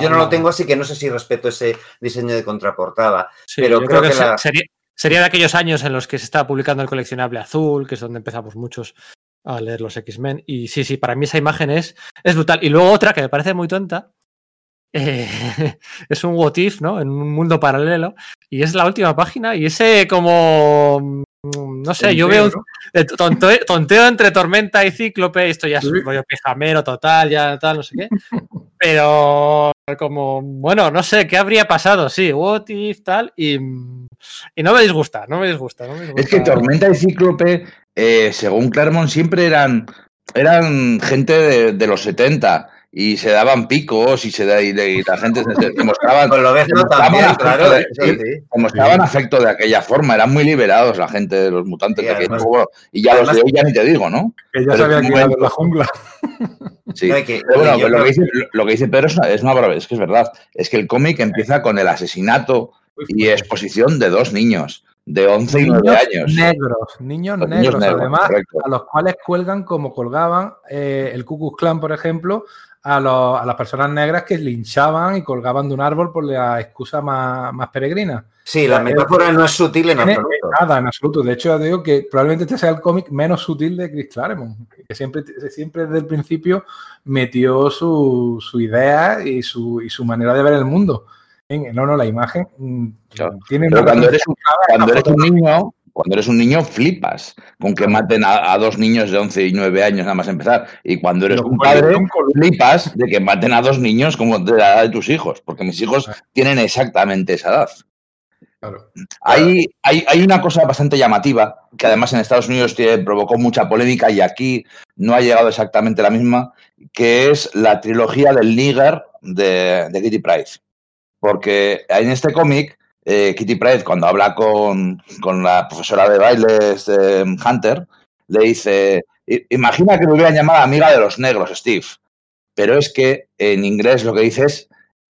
yo no lo tengo, así que no sé si respeto ese diseño de contraportada. pero creo, que, sería, sería, de aquellos años en los que se estaba publicando el coleccionable azul, que es donde empezamos muchos a leer los X-Men. Y sí, sí, para mí esa imagen es, es brutal. Y luego otra que me parece muy tonta, eh, es un what if, ¿no? En un mundo paralelo. Y es la última página y ese como... Mm, no sé, yo veo eh, tonteo, entre tormenta y cíclope, esto ya es un rollo pijamero total, ya tal, no sé qué. Pero como, bueno, no sé, ¿qué habría pasado? Sí, what if, tal, y, y no me disgusta, no me disgusta. No me disgusta. Es que tormenta y cíclope, eh, según Claremont, siempre eran, eran gente de, de los 70 y se daban picos y se y, la gente se, mostraban lo ves, no también, claro, de, mostraban afecto de aquella forma. Eran muy liberados la gente de los mutantes de y ya los de hoy ya ni te digo ¿no? que ya se habían quedado en la jungla. Sí. Bueno, lo, que dice, lo, que dice, Pedro es una, es una es que es verdad. Es que el cómic empieza con el asesinato y exposición de dos niños de 11 y 9 años. Negros, niños, negros, además, a los cuales cuelgan como colgaban eh, el Ku Klux Klan, por ejemplo, a, las personas negras que linchaban y colgaban de un árbol por la excusa más, peregrina. Sí, la metáfora no es sutil en absoluto. Nada, en absoluto. De hecho, ya digo que probablemente este sea el cómic menos sutil de Chris Claremont, que siempre, siempre desde el principio metió su, idea y su, y su manera de ver el mundo. No, no, la imagen mm, tiene cuando eres, un, cuando eres un niño, cuando eres un niño flipas con que maten a, dos niños de 11 y 9 años nada más empezar. Y cuando eres un padre, flipas de que maten a dos niños como de la edad de tus hijos, porque mis hijos tienen exactamente esa edad. Hay, hay, hay, una cosa bastante llamativa, que además en Estados Unidos provocó mucha polémica y aquí no ha llegado exactamente la misma, que es la trilogía del Níger de, Kitty Price. Porque en este cómic, eh, Kitty Price, cuando habla con, la profesora de bailes Hunter, le dice, imagina que me hubieran llamado amiga de los negros, Steve. Pero es que en inglés lo que dice es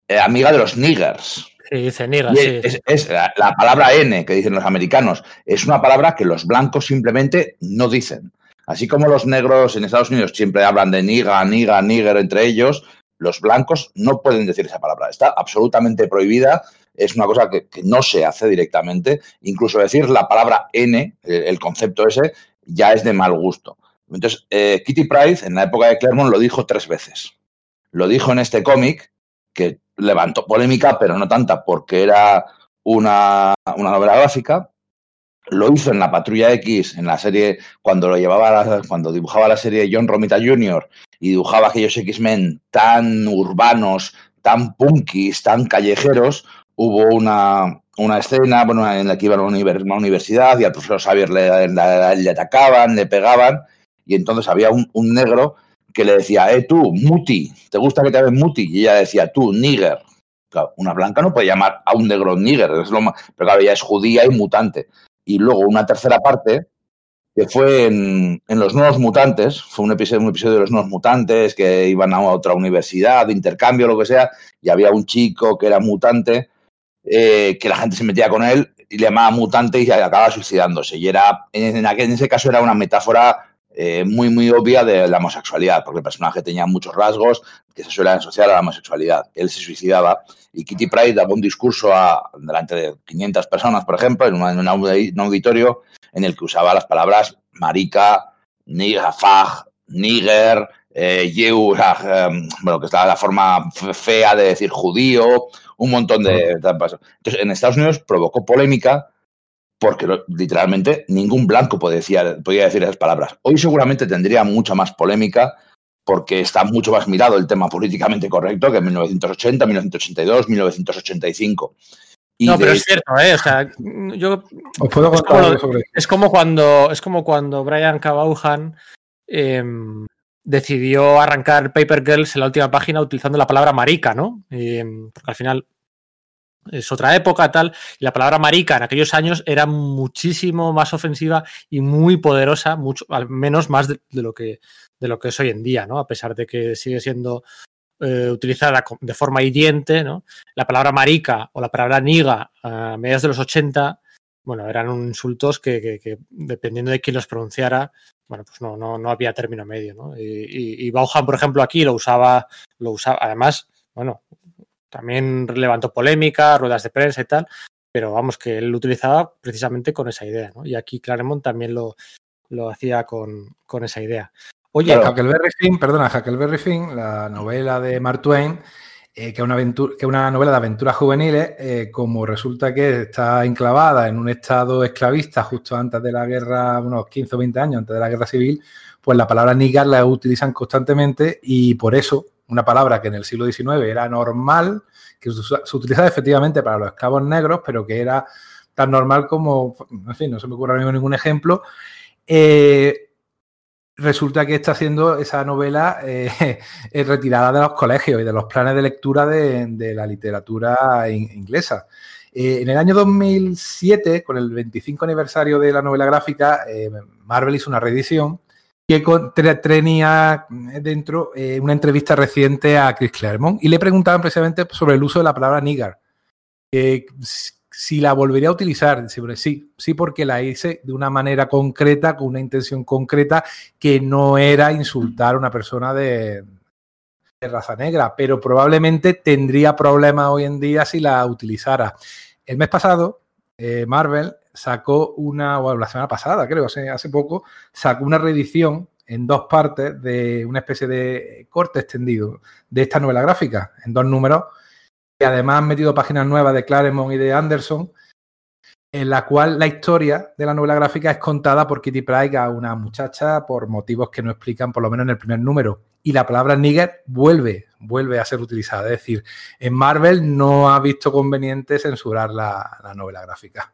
eh, amiga de los niggers. Sí, dice sí. Es, la, palabra N que dicen los americanos. Es una palabra que los blancos simplemente no dicen. Así como los negros en Estados Unidos siempre hablan de niga, niga, nigger entre ellos, los blancos no pueden decir esa palabra. Está absolutamente prohibida. Es una cosa que, no se hace directamente. Incluso decir la palabra N, el concepto ese, ya es de mal gusto. Entonces, eh, Kitty Price en la época de Claremont lo dijo tres veces. Lo dijo en este cómic, que levantó polémica, pero no tanta, porque era una, novela gráfica. Lo hizo en la Patrulla X, en la serie, cuando lo llevaba, cuando dibujaba la serie John Romita Jr. y dibujaba aquellos X-Men tan urbanos, tan punkis, tan callejeros, hubo una, una escena bueno, en la que iba a una, universidad y al profesor Xavier le, le, atacaban, le pegaban, y entonces había un, un negro que le decía, eh, tú, muti, ¿te gusta que te llamen muti? Y ella decía, tú, nigger. una blanca no puede llamar a un negro nigger, es lo pero claro, ella es judía y mutante. Y luego una tercera parte, que fue en, Los Nuevos Mutantes, fue un episodio, un episodio de Los Nuevos Mutantes, que iban a otra universidad, de intercambio, lo que sea, y había un chico que era mutante, eh, que la gente se metía con él y le llamaba mutante y acababa suicidándose. Y era, en, en ese caso era una metáfora eh, muy, muy obvia de la homosexualidad, porque el personaje tenía muchos rasgos que se suelen asociar a la homosexualidad. Él se suicidaba y Kitty Pride daba un discurso a, delante de 500 personas, por ejemplo, en, un auditorio en el que usaba las palabras marica, niga, fag, nigger, eh, em, bueno, que está la forma fea de decir judío, un montón de... Entonces, en Estados Unidos provocó polémica porque literalmente ningún blanco podía decir, podía decir esas palabras. Hoy seguramente tendría mucha más polémica porque está mucho más mirado el tema políticamente correcto que en 1980, 1982, 1985. no, pero es cierto, ¿eh? O sea, yo. Os puedo es, como, sobre... es como cuando es como cuando Brian Cabauhan em, decidió arrancar Paper Girls en la última página utilizando la palabra marica, ¿no? Em, porque al final es otra época, tal. Y la palabra marica en aquellos años era muchísimo más ofensiva y muy poderosa, mucho, al menos más de, lo, que, de lo que es hoy en día, ¿no? A pesar de que sigue siendo eh, utilizada de forma hiriente, ¿no? La palabra marica o la palabra niga a mediados de los 80, bueno, eran insultos que, dependiendo de quién los pronunciara, bueno, pues no, no, no había término medio, ¿no? Y, y, Bauhan, por ejemplo, aquí lo usaba, lo usaba, además, bueno, también levantó polémica, ruedas de prensa y tal, pero vamos, que él lo utilizaba precisamente con esa idea, ¿no? Y aquí Claremont también lo, lo hacía con, con, esa idea. Oye, Huckleberry Finn, perdona, Huckleberry Finn, la novela de Mark Twain, eh, que, una una novela de aventuras juveniles, eh, como resulta que está enclavada en un estado esclavista justo antes de la guerra, unos 15 o 20 años antes de la guerra civil, pues la palabra nigar la utilizan constantemente y por eso una palabra que en el siglo XIX era normal, que se utilizaba efectivamente para los esclavos negros, pero que era tan normal como, en fin, no se me ocurre ahora mismo ningún ejemplo. Eh, resulta que está haciendo esa novela eh, retirada de los colegios y de los planes de lectura de, la literatura inglesa. Eh, en el año 2007, con el 25 aniversario de la novela gráfica, Marvel hizo una reedición que tenía dentro eh, una entrevista reciente a Chris Claremont y le preguntaban precisamente sobre el uso de la palabra nigger. Si la volvería a utilizar, sí, sí, porque la hice de una manera concreta, con una intención concreta, que no era insultar a una persona de, raza negra, pero probablemente tendría problemas hoy en día si la utilizara. El mes pasado, eh, Marvel sacó una, o la semana pasada, creo, hace, hace poco, sacó una reedición en dos partes de una especie de corte extendido de esta novela gráfica, en dos números, y además han metido páginas nuevas de Claremont y de Anderson, en la cual la historia de la novela gráfica es contada por Kitty Pryde a una muchacha por motivos que no explican, por lo menos en el primer número. y la palabra nigger vuelve, vuelve a ser utilizada. Es decir, en Marvel no ha visto conveniente censurar la, la novela gráfica.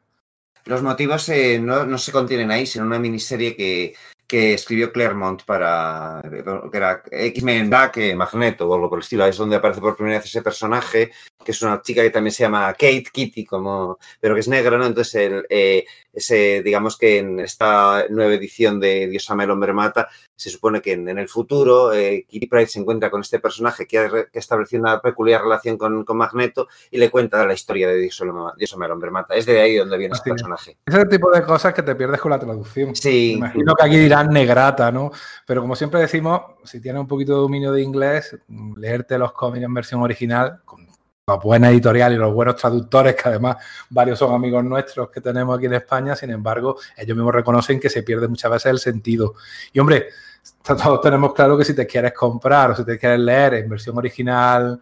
Los motivos eh, no, no, se contienen ahí, sino una miniserie que, que escribió Claremont para que era X-Men Black, eh, Magneto o algo por el estilo. Es donde aparece por primera vez ese personaje, que es una chica que también se llama Kate Kitty, como, pero que es negra, ¿no? Entonces, el, eh, ese, digamos que en esta nueva edición de Dios ama el hombre mata, se supone que en, en el futuro eh, Kitty Pryde se encuentra con este personaje que ha, que ha establecido una peculiar relación con, con, Magneto y le cuenta la historia de Dios, Dios ama el hombre mata. Es de ahí donde viene este personaje. Ese tipo de cosas que te pierdes con la traducción. Sí. Imagino que aquí dirán negrata, ¿no? Pero como siempre decimos, si tienes un poquito de dominio de inglés, leerte los cómics en versión original, con la buena editorial y los buenos traductores, que además varios son amigos nuestros que tenemos aquí en España, sin embargo, ellos mismos reconocen que se pierde muchas veces el sentido. Y hombre, todos tenemos claro que si te quieres comprar o si te quieres leer en versión original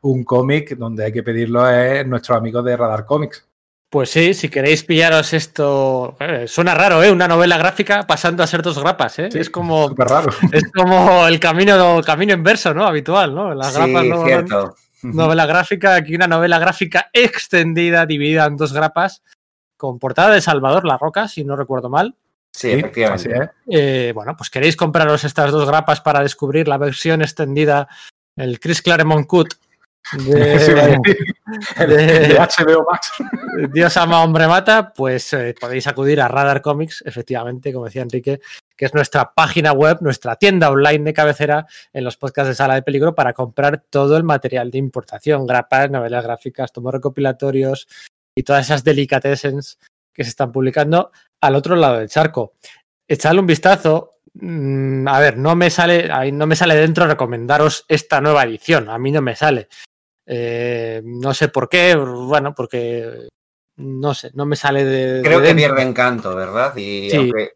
un cómic, donde hay que pedirlo es nuestros amigos de Radar Comics. Pues sí, si queréis pillaros esto, eh, suena raro, ¿eh? Una novela gráfica pasando a ser dos grapas, ¿eh? Sí, es como raro. Es como el camino, camino inverso, ¿no? Habitual, ¿no? Las grapas sí, no, cierto. Novela gráfica, aquí una novela gráfica extendida, dividida en dos grapas, con portada de Salvador La Roca, si no recuerdo mal. Sí, efectivamente. Eh, bueno, pues queréis compraros estas dos grapas para descubrir la versión extendida, el Chris Claremont Cut de, de, de, HBO Max. Dios ama, hombre mata, pues eh, podéis acudir a Radar Comics, efectivamente, como decía Enrique, que es nuestra página web, nuestra tienda online de cabecera en los podcasts de Sala de Peligro para comprar todo el material de importación, grapas, novelas gráficas, tomos recopilatorios y todas esas delicatessens que se están publicando al otro lado del charco. Echadle un vistazo. Mm, a ver, no me sale, no me sale dentro recomendaros esta nueva edición. A mí no me sale. Eh, no sé por qué, bueno, porque no sé, no me sale de. Creo de que pierde encanto, ¿verdad? Y, Sí. aunque-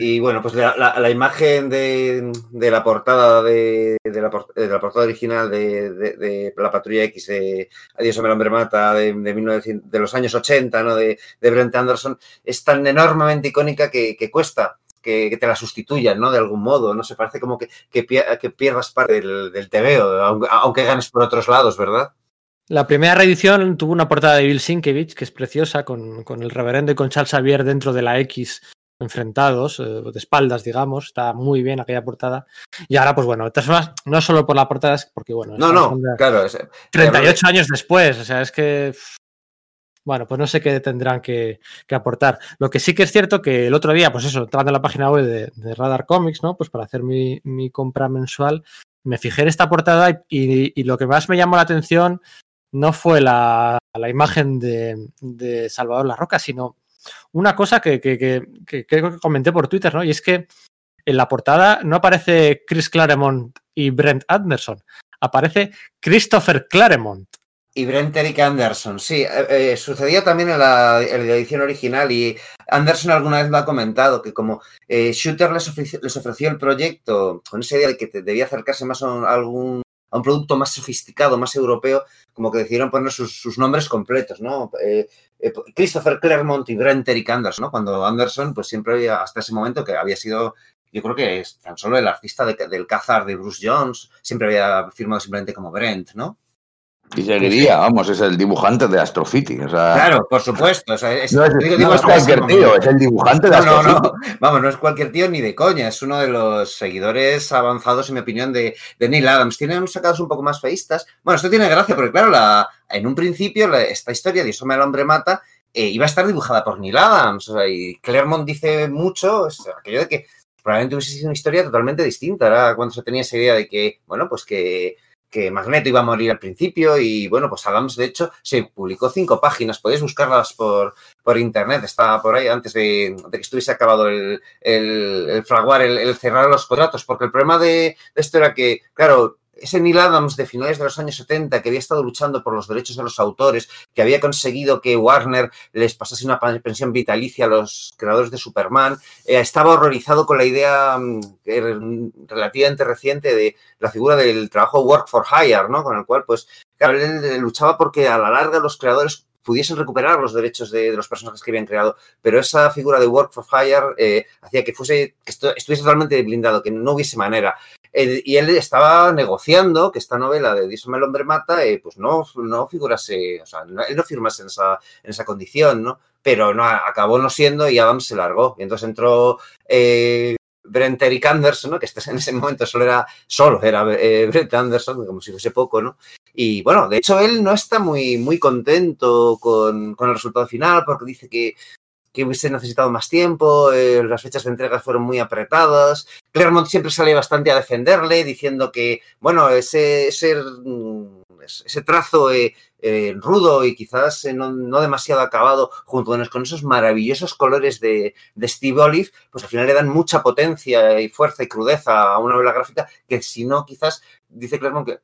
y bueno, pues la, imagen de, de la portada de, de la, la portada original de, la Patrulla X de Adiós hombre, hombre mata de, de, 1900 de los años 80, ¿no? De, Brent Anderson, es tan enormemente icónica que, que cuesta que, que te la sustituyan, ¿no? De algún modo, ¿no? Se parece como que, que pierdas parte del, del TVO, aunque, aunque ganes por otros lados, ¿verdad? La primera reedición tuvo una portada de Bill Sienkiewicz, que es preciosa, con, con el reverendo y con Charles Xavier dentro de la X enfrentados, eh, de espaldas, digamos. Está muy bien aquella portada. Y ahora, pues bueno, de todas formas, no solo por la portada, es porque, bueno, No, no, claro. es- 38 años después, o sea, es que... Bueno, pues no sé qué tendrán que, que aportar. Lo que sí que es cierto que el otro día, pues eso, entrando a la página web de, de Radar Comics, ¿no? Pues para hacer mi, mi compra mensual, me fijé en esta portada y, y- y lo que más me llamó la atención no fue la, la imagen de, de Salvador La Roca, sino una cosa que, que, que- que comenté por Twitter, ¿no? Y es que en la portada no aparece Chris Claremont y Brent Anderson, aparece Christopher Claremont. Y Brent Eric Anderson, sí, eh, eh, sucedía también en la, edición original y Anderson alguna vez lo ha comentado, que como eh, Shooter les ofreció, el proyecto con esa idea de que debía acercarse más a un, a algún, un producto más sofisticado, más europeo, como que decidieron poner sus, nombres completos, ¿no? Eh, Christopher Claremont y Brent Eric Anderson, ¿no? Cuando Anderson, pues siempre había, hasta ese momento, que había sido yo creo que es tan solo el artista de, del cazar de Bruce Jones, siempre había firmado simplemente como Brent, ¿no? Y seguiría, vamos, es el dibujante de Astrocity. O sea, Claro, por supuesto. O sea, es, no es, digo, no digo, es cualquier tío, es el dibujante de no, no, Astrocity. no, vamos, no es cualquier tío ni de coña, es uno de los seguidores avanzados, en mi opinión, de, de Neil Adams. Tienen sacados un poco más feístas. Bueno, esto tiene gracia, porque claro, la, en un principio la, esta historia de Isoma el hombre mata eh, iba a estar dibujada por Neil Adams. O sea, y Claremont dice mucho, es aquello de que probablemente hubiese sido una historia totalmente distinta. Era cuando se tenía esa idea de que, bueno, pues que que Magneto iba a morir al principio y bueno, pues Adams de hecho se publicó cinco páginas, podéis buscarlas por, por internet, estaba por ahí antes de, de que estuviese acabado el, el, el fraguar, el, cerrar los contratos, porque el problema de, de, esto era que, claro, ese Neil Adams de finales de los años 70 que había estado luchando por los derechos de los autores, que había conseguido que Warner les pasase una pensión vitalicia a los creadores de Superman, eh, estaba horrorizado con la idea eh, relativamente reciente de la figura del trabajo work for hire, ¿no? Con el cual, pues, él luchaba porque a la larga los creadores pudiesen recuperar los derechos de, de, los personajes que habían creado, pero esa figura de work for hire eh, hacía que fuese que estuviese totalmente blindado, que no hubiese manera. Y él estaba negociando que esta novela de Dios el hombre mata, eh, pues no, no figurase, o sea, no, él no firmase en esa, en esa condición, ¿no? Pero no, acabó no siendo y Adams se largó. Y entonces entró eh, Brent Eric Anderson, ¿no? que este, en ese momento solo era, solo era eh, Brent Anderson, como si fuese poco, ¿no? Y bueno, de hecho él no está muy, muy contento con, con el resultado final porque dice que que hubiese necesitado más tiempo, eh, las fechas de entrega fueron muy apretadas. Claremont siempre sale bastante a defenderle, diciendo que, bueno, ese, ese, mm, trazo eh, eh, rudo y quizás no, demasiado acabado, junto con esos maravillosos colores de, Steve Olive, pues al final le dan mucha potencia y fuerza y crudeza a una novela gráfica que si no, quizás, dice Claremont que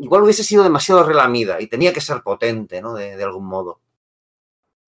igual hubiese sido demasiado relamida y tenía que ser potente, ¿no? De algún modo.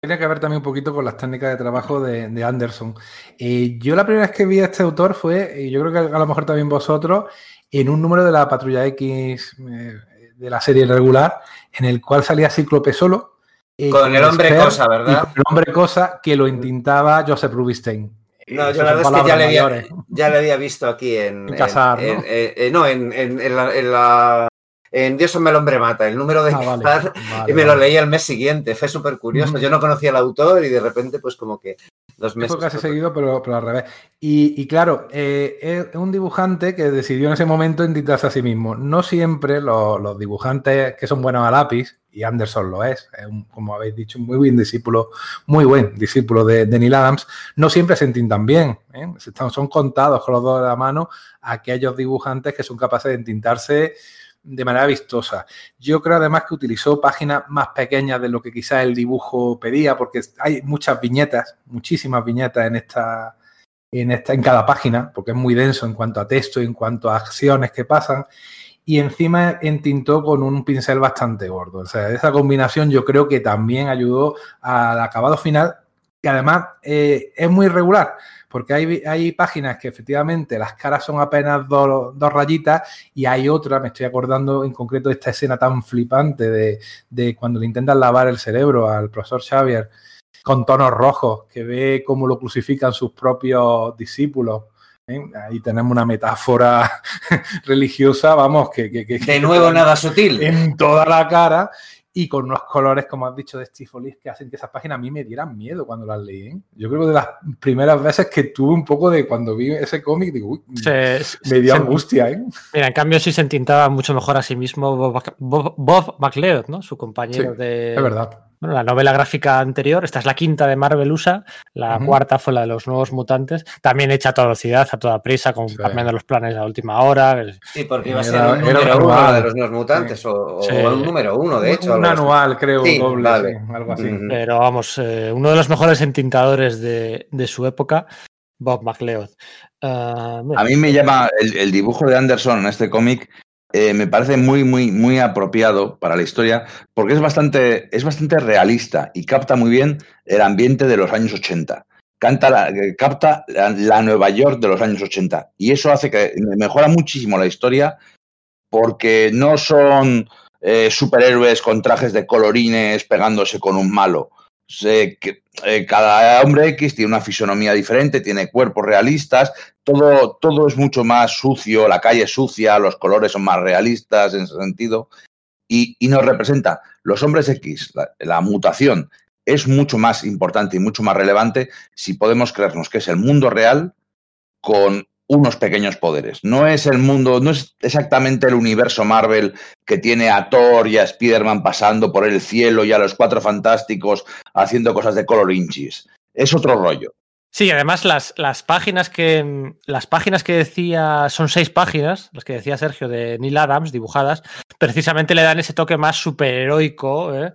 Tiene que ver también un poquito con las técnicas de trabajo de, de Anderson. Eh, yo la primera vez que vi a este autor fue, y yo creo que a lo mejor también vosotros, en un número de la Patrulla X eh, de la serie regular, en el cual salía Cíclope solo. Eh, con, el hombre cosa, ¿verdad? El hombre cosa que lo intintaba Joseph Rubinstein. No, yo la verdad es que ya le, había, ya le, había, visto aquí en. En Casar, en, ¿no? En, no, en, en la, la, en Dios me el hombre mata, el número de ah, vale, vale, y me lo leí el mes siguiente, fue súper curioso. Mm. Yo no conocía al autor y de repente, pues como que dos meses. Casi seguido, pero, pero, al revés. Y, y claro, eh, es un dibujante que decidió en ese momento inditarse a sí mismo. No siempre los, los, dibujantes que son buenos a lápiz, y Anderson lo es, es un, como habéis dicho, un muy buen discípulo, muy buen discípulo de, de Neil Adams, no siempre se entintan bien. ¿eh? Son contados con los dos de la mano aquellos dibujantes que son capaces de entintarse de manera vistosa. Yo creo además que utilizó páginas más pequeñas de lo que quizás el dibujo pedía, porque hay muchas viñetas, muchísimas viñetas en esta, en esta, en cada página, porque es muy denso en cuanto a texto, en cuanto a acciones que pasan. Y encima entintó con un pincel bastante gordo. O sea, esa combinación yo creo que también ayudó al acabado final, que además eh, es muy regular porque hay, hay, páginas que efectivamente las caras son apenas dos, dos, rayitas y hay otra, me estoy acordando en concreto de esta escena tan flipante de, de cuando le intentan lavar el cerebro al profesor Xavier con tonos rojos, que ve cómo lo crucifican sus propios discípulos. ¿eh? Ahí tenemos una metáfora religiosa, vamos, que, que, que de nuevo nada sutil. En toda la cara y con unos colores, como has dicho, de Steve Olive que hacen que esas páginas a mí me dieran miedo cuando las leí. ¿eh? Yo creo que de las primeras veces que tuve un poco de cuando vi ese cómic, digo, uy, se, me dio se, angustia. ¿eh? Mira, en cambio sí se entintaba mucho mejor a sí mismo Bob, Bob, Bob McLeod, ¿no? Su compañero sí, de... Es verdad. Bueno, la novela gráfica anterior, esta es la quinta de Marvel USA, la uh -huh. cuarta fue la de los nuevos mutantes, también hecha a toda velocidad, a toda prisa, con sí. cambiando los planes a última hora. Sí, porque iba a ser era, un número era uno de los nuevos mutantes, sí. o, sí. o, un número uno, de hecho. Un anual, así. creo, sí, doble, vale. algo así. Uh -huh. Pero vamos, eh, uno de los mejores entintadores de, de su época, Bob McLeod. Uh, a mí me llama el, el dibujo de Anderson en este cómic eh, me parece muy, muy, muy apropiado para la historia porque es bastante, es bastante realista y capta muy bien el ambiente de los años 80. Canta la, capta la, la, Nueva York de los años 80 y eso hace que mejora muchísimo la historia porque no son eh, superhéroes con trajes de colorines pegándose con un malo. Se, que, eh, cada hombre X tiene una fisonomía diferente, tiene cuerpos realistas, todo, todo es mucho más sucio, la calle es sucia, los colores son más realistas en ese sentido, y, y nos representa. Los hombres X, la, la, mutación es mucho más importante y mucho más relevante si podemos creernos que es el mundo real con unos pequeños poderes. No es el mundo, no es exactamente el universo Marvel que tiene a Thor y a Spider-Man pasando por el cielo y a los cuatro fantásticos haciendo cosas de color inchis. Es otro rollo. Sí, además las, las páginas que las páginas que decía son seis páginas, las que decía Sergio de Neil Adams dibujadas, precisamente le dan ese toque más superheroico, ¿eh?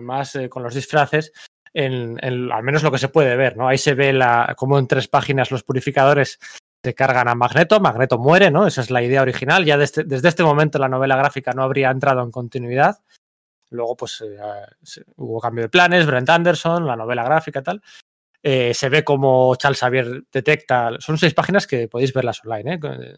más eh, con los disfraces, al menos lo que se puede ver, ¿no? Ahí se ve la, como en tres páginas los purificadores se cargan a Magneto, Magneto muere, ¿no? Esa es la idea original. Ya desde, desde este momento la novela gráfica no habría entrado en continuidad. Luego, pues eh, hubo cambio de planes, Brent Anderson, la novela gráfica y tal. Eh, se ve como Charles Xavier detecta. Son seis páginas que podéis verlas online, ¿eh?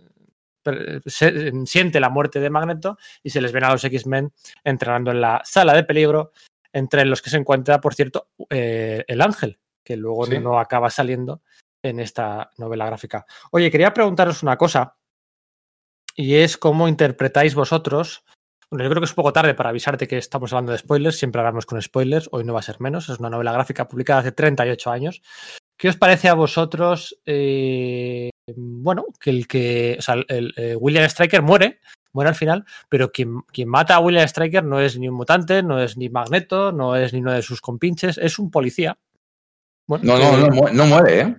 Se, siente la muerte de Magneto y se les ven a los X-Men entrenando en la sala de peligro, entre los que se encuentra, por cierto, eh, el ángel, que luego ¿Sí? no acaba saliendo en esta novela gráfica. Oye, quería preguntaros una cosa. y es cómo interpretáis vosotros. Bueno, yo creo que es un poco tarde para avisarte que estamos hablando de spoilers, siempre hablamos con spoilers, hoy no va a ser menos, es una novela gráfica publicada hace 38 años. ¿Qué os parece a vosotros, eh, bueno, que el que, o sea, el, el William Striker muere, muere al final, pero quien, quien, mata a William Striker no es ni un mutante, no es ni Magneto, no es ni uno de sus compinches, es un policía. Bueno, no, no, no, no, muere, ¿eh?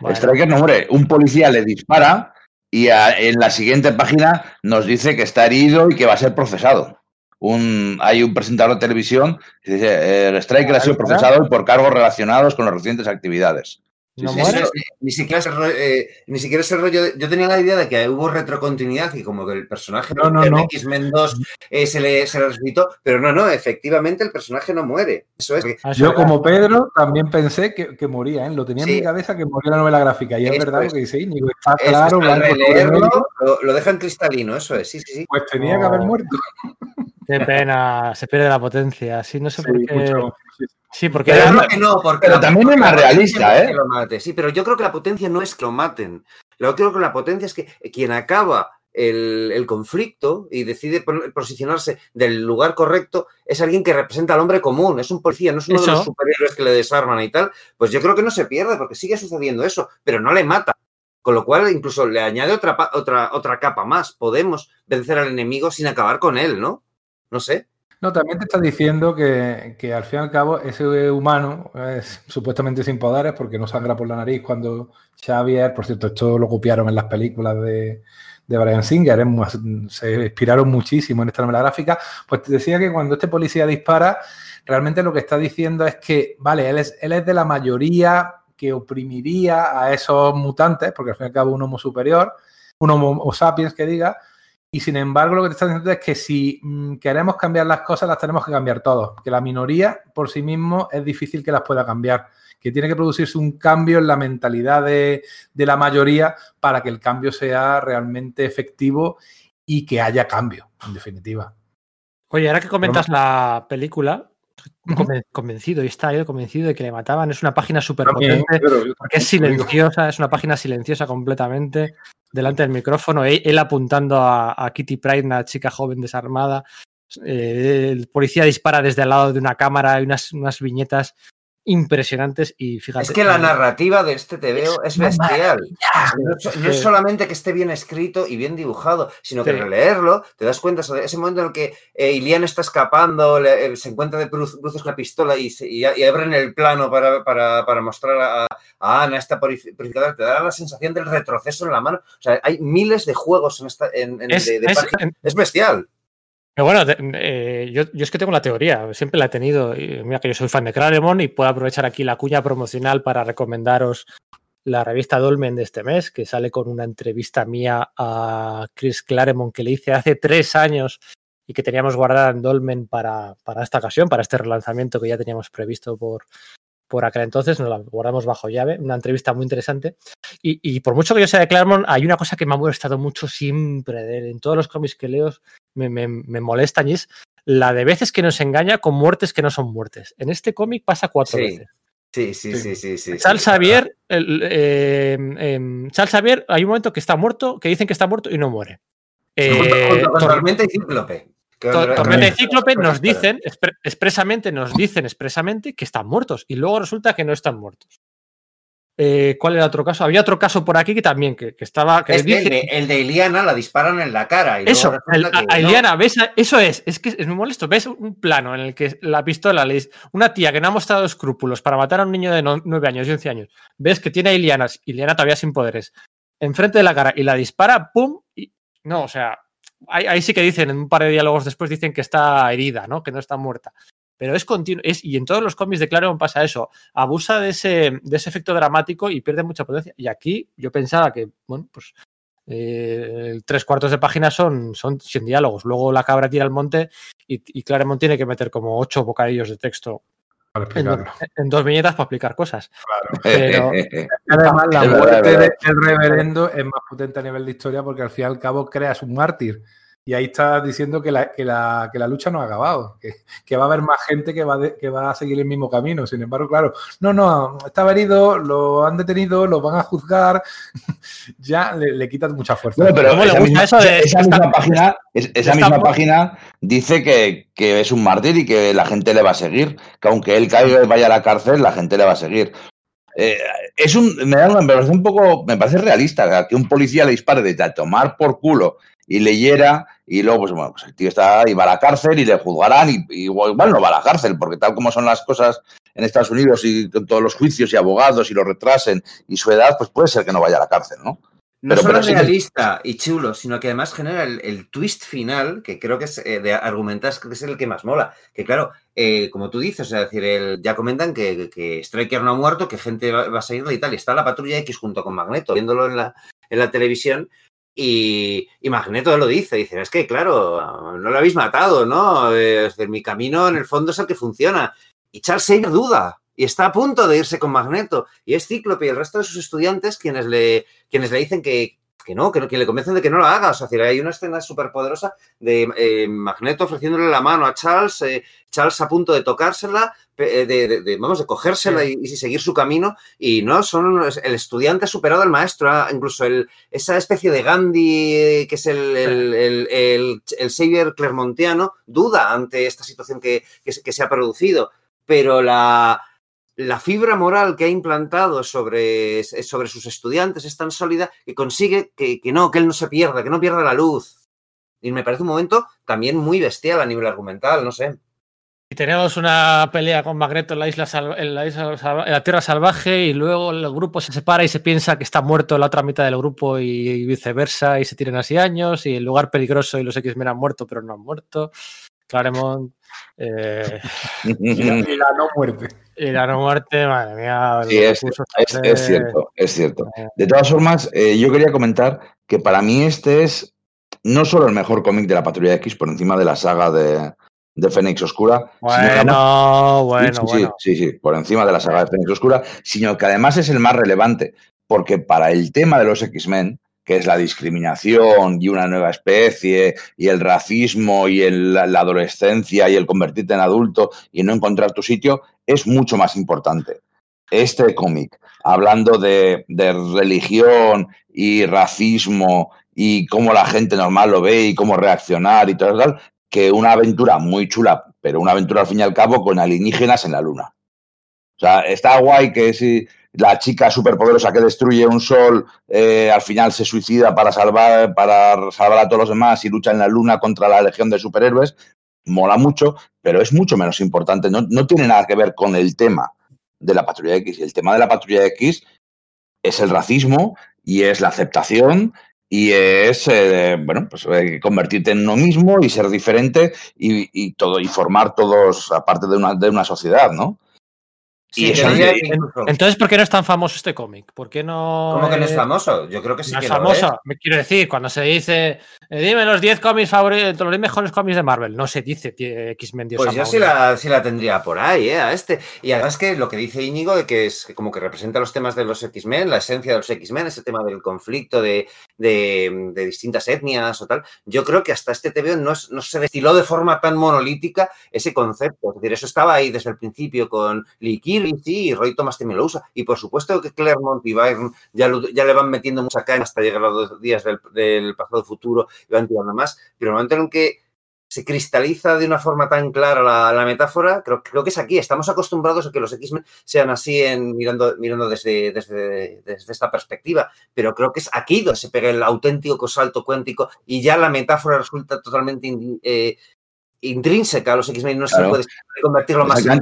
Bueno. Striker no muere. Un policía le dispara y a, en la siguiente página nos dice que está herido y que va a ser procesado. Un, hay un presentador de televisión que dice eh, Striker ha sido procesado por cargos relacionados con las recientes actividades. No sí, sí, sí, ni, siquiera ese rollo, eh, ni siquiera ese rollo. De, yo tenía la idea de que hubo retrocontinuidad y como que el personaje no, no, de no. X-Men 2 eh, se, le, se le resucitó, pero no, no, efectivamente el personaje no muere. Eso es. Yo, como Pedro, también pensé que, que moría, ¿eh? lo tenía en mi cabeza que moría la novela gráfica. Y es verdad lo que dice Íñigo, está claro. Es, releerlo, lo, lo dejan cristalino, eso es, sí, sí, sí. Pues tenía que haber muerto. Qué pena, se pierde la potencia. Sí, no sé por qué. Mucho. Sí, porque, pero, que no, porque pero también es más realista, ¿eh? Que lo mate. Sí, pero yo creo que la potencia no es que lo maten. Lo que creo que la potencia es que quien acaba el, el conflicto y decide posicionarse del lugar correcto es alguien que representa al hombre común, es un policía, no es uno eso. de los superhéroes que le desarman y tal. Pues yo creo que no se pierde porque sigue sucediendo eso, pero no le mata. Con lo cual, incluso le añade otra, otra, otra capa más. Podemos vencer al enemigo sin acabar con él, ¿no? No sé. No, también te está diciendo que, que, al fin y al cabo ese humano es supuestamente sin poderes porque no sangra por la nariz cuando Xavier, por cierto, esto lo copiaron en las películas de, de Brian Singer, se inspiraron muchísimo en esta novela gráfica, pues te decía que cuando este policía dispara, realmente lo que está diciendo es que, vale, él es, él es de la mayoría que oprimiría a esos mutantes, porque al fin y al cabo un homo superior, un homo sapiens que diga, y sin embargo, lo que te está diciendo es que si mm, queremos cambiar las cosas, las tenemos que cambiar todos. Que la minoría por sí mismo es difícil que las pueda cambiar. Que tiene que producirse un cambio en la mentalidad de, de la mayoría para que el cambio sea realmente efectivo y que haya cambio, en definitiva. Oye, ahora que comentas la película. Convencido y está yo convencido de que le mataban. Es una página súper potente porque es silenciosa, es una página silenciosa completamente delante del micrófono, él, él apuntando a, a, Kitty Pride, una chica joven desarmada. Eh, el policía dispara desde el lado de una cámara, hay unas, unas viñetas impresionantes y fíjate. Es que la narrativa de este TVO es, es bestial. No, no, es solamente que esté bien escrito y bien dibujado, sino que sí. releerlo te das cuenta de ese momento en el que eh, Ilian está escapando, le, eh, se encuentra de bruces con la pistola y, se, y, y, abren el plano para, para, para mostrar a, a, Ana, esta purificadora, te da la sensación del retroceso en la mano. O sea, hay miles de juegos en esta. En, en, es, de, de es, es bestial. Bueno, eh, yo, es que tengo la teoría, siempre la he tenido. Mira que yo soy fan de Claremont y puedo aprovechar aquí la cuña promocional para recomendaros la revista Dolmen de este mes, que sale con una entrevista mía a Chris Claremont que le hice hace tres años y que teníamos guardada en Dolmen para, para esta ocasión, para este relanzamiento que ya teníamos previsto por, por aquel entonces, nos la guardamos bajo llave, una entrevista muy interesante. Y, y, por mucho que yo sea de Claremont, hay una cosa que me ha molestado mucho siempre de él, en todos los cómics que leo, me, me, me, molestan y es la de veces que nos engaña con muertes que no son muertes. En este cómic pasa cuatro sí. veces. Sí, sí, sí, sí, sí. Charles Xavier, el, eh, eh, Charles Xavier, hay un momento que está muerto, que dicen que está muerto y no muere. Eh, Tormenta y Cíclope. Tormenta y Cíclope nos dicen, expresamente, nos dicen expresamente que están muertos y luego resulta que no están muertos. Eh, ¿Cuál era otro caso? Había otro caso por aquí que también que, que estaba. Que es dice... el, de, el, de, Iliana la disparan en la cara. Y eso, el, a, a, Iliana, no. ves, eso es, es que es muy molesto. Ves un plano en el que la pistola le una tía que no ha mostrado escrúpulos para matar a un niño de 9 años y 11 años. Ves que tiene a Iliana, Iliana todavía sin poderes, enfrente de la cara y la dispara, ¡pum! Y, no, o sea, ahí, sí que dicen, en un par de diálogos después dicen que está herida, ¿no? Que no está muerta pero es continuo. Es, y en todos los cómics de Claremont pasa eso. Abusa de ese, de ese efecto dramático y pierde mucha potencia. Y aquí yo pensaba que, bueno, pues eh, tres cuartos de página son, son sin diálogos. Luego la cabra tira al monte y, y Claremont tiene que meter como ocho bocadillos de texto en, en, dos viñetas para explicar cosas. Claro. Pero además la muerte del reverendo es más potente a nivel de historia porque al fin y al cabo creas un mártir. Y ahí está diciendo que la, que la, que la lucha no ha acabado, que, que, va a haber más gente que va, de, que va a seguir el mismo camino. Sin embargo, claro, no, no, estaba herido, lo han detenido, lo van a juzgar, ya le, le quitan mucha fuerza. Bueno, pero esa, misma, de, esa, misma, página, esa misma página dice que, que, es un mártir y que la gente le va a seguir, que aunque él caiga y vaya a la cárcel, la gente le va a seguir. Eh, es un, me, da, me parece un poco, me parece realista que un policía le dispare de tomar por culo y leyera y luego, pues bueno, pues el tío está y va a la cárcel y le juzgarán y, y, igual no va a la cárcel, porque tal como son las cosas en Estados Unidos y con todos los juicios y abogados y lo retrasen y su edad, pues puede ser que no vaya a la cárcel, ¿no? No pero, solo pero es realista sí. y chulo, sino que además genera el, el twist final, que creo que es eh, de argumentar, que es el que más mola. Que claro, eh, como tú dices, es decir, el, ya comentan que, que, Striker no ha muerto, que gente va, va a seguirle y tal. Y está la patrulla X junto con Magneto, viéndolo en la, en la televisión, y, Magneto lo dice, dice, es que claro, no lo habéis matado, ¿no? Es decir, mi camino en el fondo es el que funciona. Y Charles Xavier duda y está a punto de irse con Magneto. Y es Cíclope y el resto de sus estudiantes quienes le, quienes le dicen que, que no, que, que, le convencen de que no lo haga. O sea, hay una escena súper poderosa de eh, Magneto ofreciéndole la mano a Charles, eh, Charles a punto de tocársela, de, de, de vamos, de cogérsela sí. y, y, seguir su camino. Y no, son el estudiante ha superado al maestro, incluso el, esa especie de Gandhi que es el, el, el, el, el Xavier Clermontiano, duda ante esta situación que, que, que se ha producido. Pero la, la fibra moral que ha implantado sobre, sobre sus estudiantes es tan sólida que consigue que, que, no, que él no se pierda, que no pierda la luz. Y me parece un momento también muy bestial a nivel argumental, no sé. Y tenemos una pelea con Magneto en la isla, en la, isla en la Tierra Salvaje y luego el grupo se separa y se piensa que está muerto la otra mitad del grupo y viceversa y se tiran así años y el lugar peligroso y los X-Men han muerto pero no han muerto. Claremont eh, y, la, y, la, no muerte. Y la no muerte, madre mía. Sí, es, es, es, cierto, es cierto. De todas formas, eh, yo quería comentar que para mí este es no solo el mejor cómic de la Patrulla X por encima de la saga de, de Fénix Oscura. Bueno, además, bueno, sí, bueno. Sí, sí, sí, por encima de la saga de Fénix Oscura, sino que además es el más relevante, porque para el tema de los X-Men, que es la discriminación y una nueva especie y el racismo y la adolescencia y el convertirte en adulto y no encontrar tu sitio, es mucho más importante. Este cómic, hablando de, de, religión y racismo y cómo la gente normal lo ve y cómo reaccionar y todo tal, que una aventura muy chula, pero una aventura al fin y al cabo con alienígenas en la luna. O sea, está guay que si la chica superpoderosa que destruye un sol eh, al final se suicida para salvar, para salvar a todos los demás y lucha en la luna contra la legión de superhéroes, mola mucho, pero es mucho menos importante. No, no tiene nada que ver con el tema de la patrulla X. El tema de la patrulla X es el racismo y es la aceptación y es eh, bueno pues eh, convertirte en uno mismo y ser diferente y, y, todo y formar todos aparte de una, de una sociedad, ¿no? Sí, eso, entonces, ¿por qué no es tan famoso este cómic? ¿Por qué no.? ¿Cómo que no es famoso? Yo creo que sí no que es famoso. Me quiero decir, cuando se dice, eh, dime los 10 cómics favoritos, los 10 mejores cómics de Marvel, no se dice X-Men Dios Pues yo sí la, sí la, tendría por ahí, ¿eh? A este. Y además que lo que dice Íñigo, de que es como que representa los temas de los X-Men, la esencia de los X-Men, ese tema del conflicto de, de, de, distintas etnias o tal, yo creo que hasta este TV no, es, no se destiló de forma tan monolítica ese concepto. Es decir, eso estaba ahí desde el principio con Lee Sí, Roy Thomas también lo usa. Y por supuesto que Claremont y Byrne ya, ya le van metiendo mucha caña hasta llegar a los días del, pasado futuro y van tirando más. Pero el momento en que se cristaliza de una forma tan clara la, la metáfora, creo, creo, que es aquí. Estamos acostumbrados a que los X-Men sean así en, mirando, mirando desde, desde, desde, esta perspectiva, pero creo que es aquí donde se pega el auténtico salto cuántico y ya la metáfora resulta totalmente eh, intrínseca a los X-Men, no claro. se puede convertirlo más. La,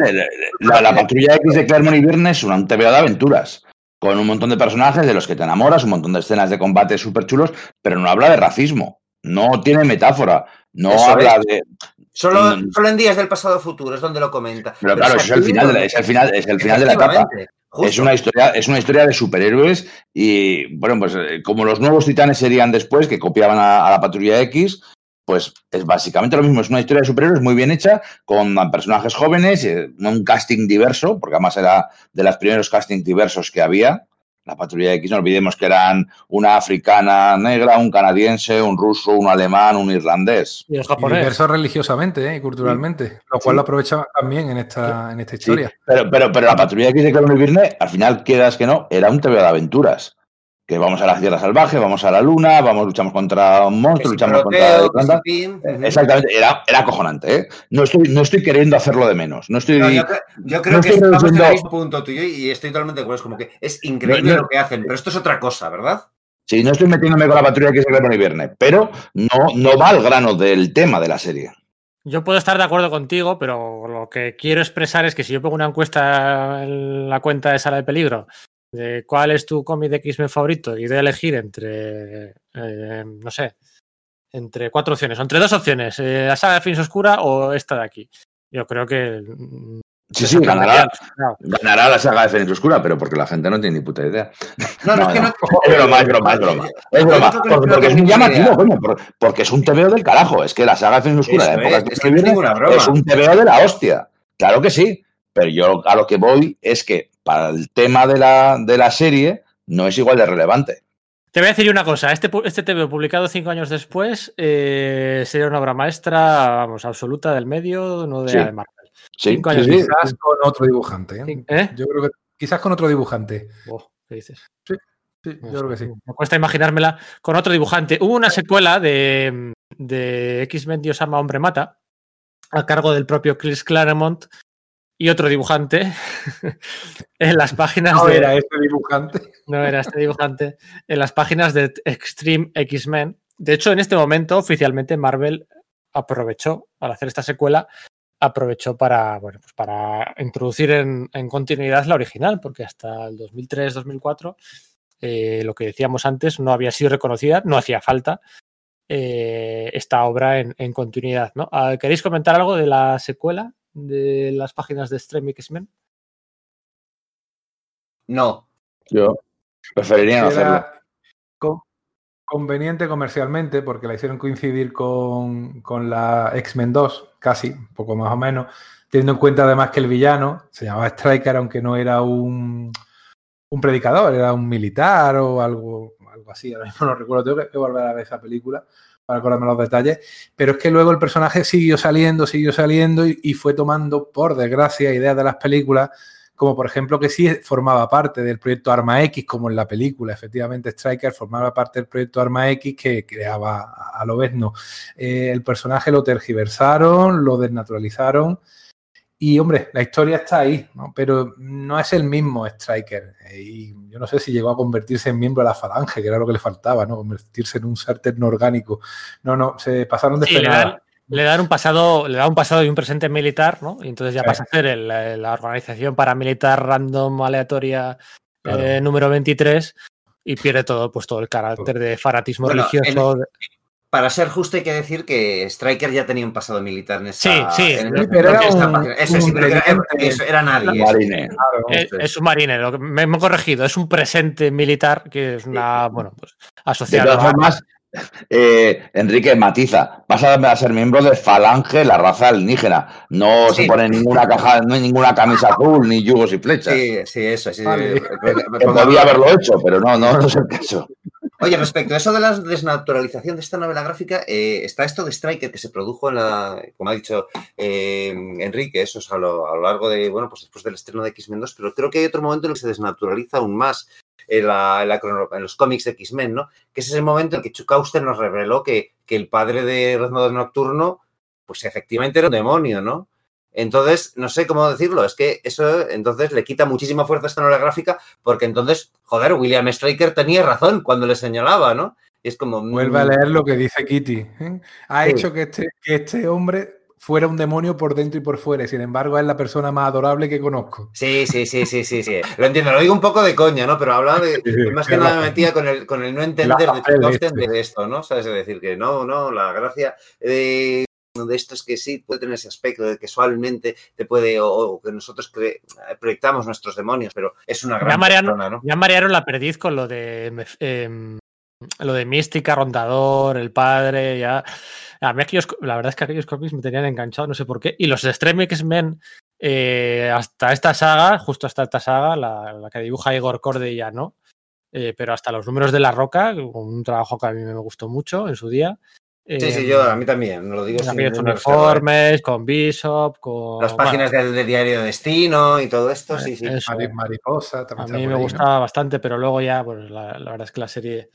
la, la, patrulla X de Claremont y Byrne es una TVO de aventuras, con un montón de personajes de los que te enamoras, un montón de escenas de combate súper chulos, pero no habla de racismo, no tiene metáfora, no Eso habla es. de. Solo, solo, en días del pasado futuro es donde lo comenta. Pero, pero claro, es el final, de la, es el final, es el final de la etapa. Justo. Es una, historia, es una historia de superhéroes y, bueno, pues como los nuevos titanes serían después, que copiaban a, a la patrulla X, pues es básicamente lo mismo, es una historia de superhéroes muy bien hecha, con personajes jóvenes, un casting diverso, porque además era de los primeros castings diversos que había, La patrulla X, no olvidemos que eran una africana negra, un canadiense, un ruso, un alemán, un irlandés. Y el Y japonés. diversos religiosamente ¿eh? y culturalmente, lo cual Sí. lo aprovechaban también en esta, en esta Sí, historia. pero, pero, pero la patrulla X de Colón y Virne, al final, quieras que no, era un TV de aventuras. Que vamos a la Tierra Salvaje, vamos a la Luna, vamos, luchamos contra un Que monstruo, luchamos proteo, contra... que ujú. Exactamente, era, era acojonante, ¿eh? No estoy, no estoy queriendo hacerlo de menos. No estoy. No, yo, cre- yo creo no que estoy estamos en el mismo punto tuyo y estoy totalmente de acuerdo. Es como que es increíble No, no. lo que hacen, pero esto es otra cosa, ¿verdad? Sí, no estoy metiéndome con la patrulla X de Colón y Virne, pero no, no va al grano del tema de la serie. Yo puedo estar de acuerdo contigo, pero lo que quiero expresar es que si yo pongo una encuesta en la cuenta de Sala de Peligro de cuál es tu cómic de X-Men favorito y de elegir entre, eh, no sé, entre cuatro opciones, o entre dos opciones, eh, la saga de Fins Oscura o esta de aquí. Yo creo que... mm, Sí, sí, ganará, ganará la saga de Fénix Oscura, pero porque la gente no tiene ni puta idea. No, no, No, es que no. Es broma, es broma, es broma. Es broma, porque, es muy ninguna llamativo, coño, por- porque es un TVO del carajo. Es que la saga de Fénix Oscura, de época es, que es es un TVO de la hostia. Claro que sí, pero yo a lo que voy es que para el tema de la, de la serie no es igual de relevante. Te voy a decir una cosa, este, este TV publicado cinco años después eh, sería una obra maestra, vamos, absoluta del medio, no de, Sí. de Marvel. Sí, Cinco años sí. Quizás con otro dibujante. ¿eh? ¿Eh? Yo creo que quizás con otro dibujante. Oh, ¿Qué dices? Sí, yo creo que sí. Me cuesta imaginármela con otro dibujante. Hubo una secuela de, de X-Men Dios ama, hombre mata, a cargo del propio Chris Claremont y otro dibujante en las páginas No de... era este dibujante. No era este dibujante. En las páginas de Extreme X-Men. De hecho, en este momento, oficialmente, Marvel aprovechó, al hacer esta secuela, aprovechó para, bueno, pues para introducir en, en continuidad la original, porque hasta el 2003-2004, eh, lo que decíamos antes, no había sido reconocida, no hacía falta eh, esta obra en, en continuidad. ¿no? Ah, ¿Queréis comentar algo de la secuela de las páginas de Extreme X-Men? No. Yo preferiría no hacerlo. Conveniente comercialmente porque la hicieron coincidir con, con la X-Men 2, casi, un poco más o menos, teniendo en cuenta además que el villano se llamaba Striker, aunque no era un, un predicador, era un militar o algo, algo así, ahora mismo no recuerdo, tengo que, que volver a ver esa película para los detalles, pero es que luego el personaje siguió saliendo, siguió saliendo y, fue tomando, por desgracia, ideas de las películas como por ejemplo que sí formaba parte del proyecto Arma X, como en la película, efectivamente Striker formaba parte del proyecto Arma X que creaba a, a Lobezno. Eh, el personaje lo tergiversaron, lo desnaturalizaron y hombre, la historia está ahí, ¿no? pero no es el mismo Striker. Eh, y yo no sé si llegó a convertirse en miembro de la Falange, que era lo que le faltaba, ¿no? Convertirse en un ser orgánico. No, no, se pasaron de Sí, le dan, le dan un pasado, le da un pasado y un presente militar, ¿no? Y entonces ya Sí. pasa a ser el- la, organización paramilitar random aleatoria Claro. eh, número 23 y pierde todo, pues todo el carácter de fanatismo Bueno, religioso. Para ser justo hay que decir que Striker ya tenía un pasado militar en esta... Sí, sí. en Sí, pero era un-. Eso sí, pero era, inteligente. eso era nadie. Marine. Claro. es, sí. es un marine, lo que me, me he corregido, es un presente militar que es una, bueno, pues De asociado todas formas, eh, Enrique matiza, vas a, a ser miembro de Falange, la raza alienígena. No Sí. se pone ninguna caja, no hay ninguna camisa azul, ni yugos y flechas. Sí, sí, eso. Sí, Vale. Que podía haberlo hecho, pero no, no, no es el caso. Oye, respecto a eso de la desnaturalización de esta novela gráfica, eh, está esto de Striker que se produjo en la, como ha dicho eh, Enrique, eso es a lo, largo de, bueno, pues después del estreno de X-Men 2, pero creo que hay otro momento en el que se desnaturaliza aún más en, la- en los cómics de X-Men, ¿no? Que es ese momento en el que Chuck Auster nos reveló que, que el padre de Reznador Nocturno, pues efectivamente era un demonio, ¿no? Entonces, no sé cómo decirlo, es que eso entonces le quita muchísima fuerza a esta novela gráfica porque entonces, joder, William Striker tenía razón cuando le señalaba, ¿no? Y es como... Vuelve a mm, leer lo que dice Kitty. ¿eh? Ha Sí. hecho que este, que este hombre fuera un demonio por dentro y por fuera. y Sin embargo, es la persona más adorable que conozco. Sí, sí, sí, sí, sí, sí. Lo entiendo, lo digo un poco de coña, ¿no? Pero hablaba de. Sí, más que nada me metía con el, con el no entender de papel Austen este. de esto, ¿no? ¿Sabes? Es decir, que no, no, la gracia de, de esto es que sí puede tener ese aspecto de que suavemente te puede, o, o que nosotros cre- proyectamos nuestros demonios, pero es una Ya gran marearon, persona, ¿no? ya marearon la perdiz con lo de mef- em, lo de Mística, Rondador, el padre, ya. A mí aquellos, la verdad es que aquellos cómics me tenían enganchado, no sé por qué. Y los Extreme X-Men Eh, hasta esta saga, justo hasta esta saga, la, la que dibuja Igor Corde ya no, eh, pero hasta los números de La Roca, un trabajo que a mí me gustó mucho en su día. Sí, sí, Eh, yo a mí también, lo digo sin también informes, con Bishop, con... Las páginas del, del diario de Destino y todo esto, sí, sí. Eso. Mariposa A también. mí está me ahí, ¿no? gustaba bastante, pero luego ya, pues la, la verdad es que la serie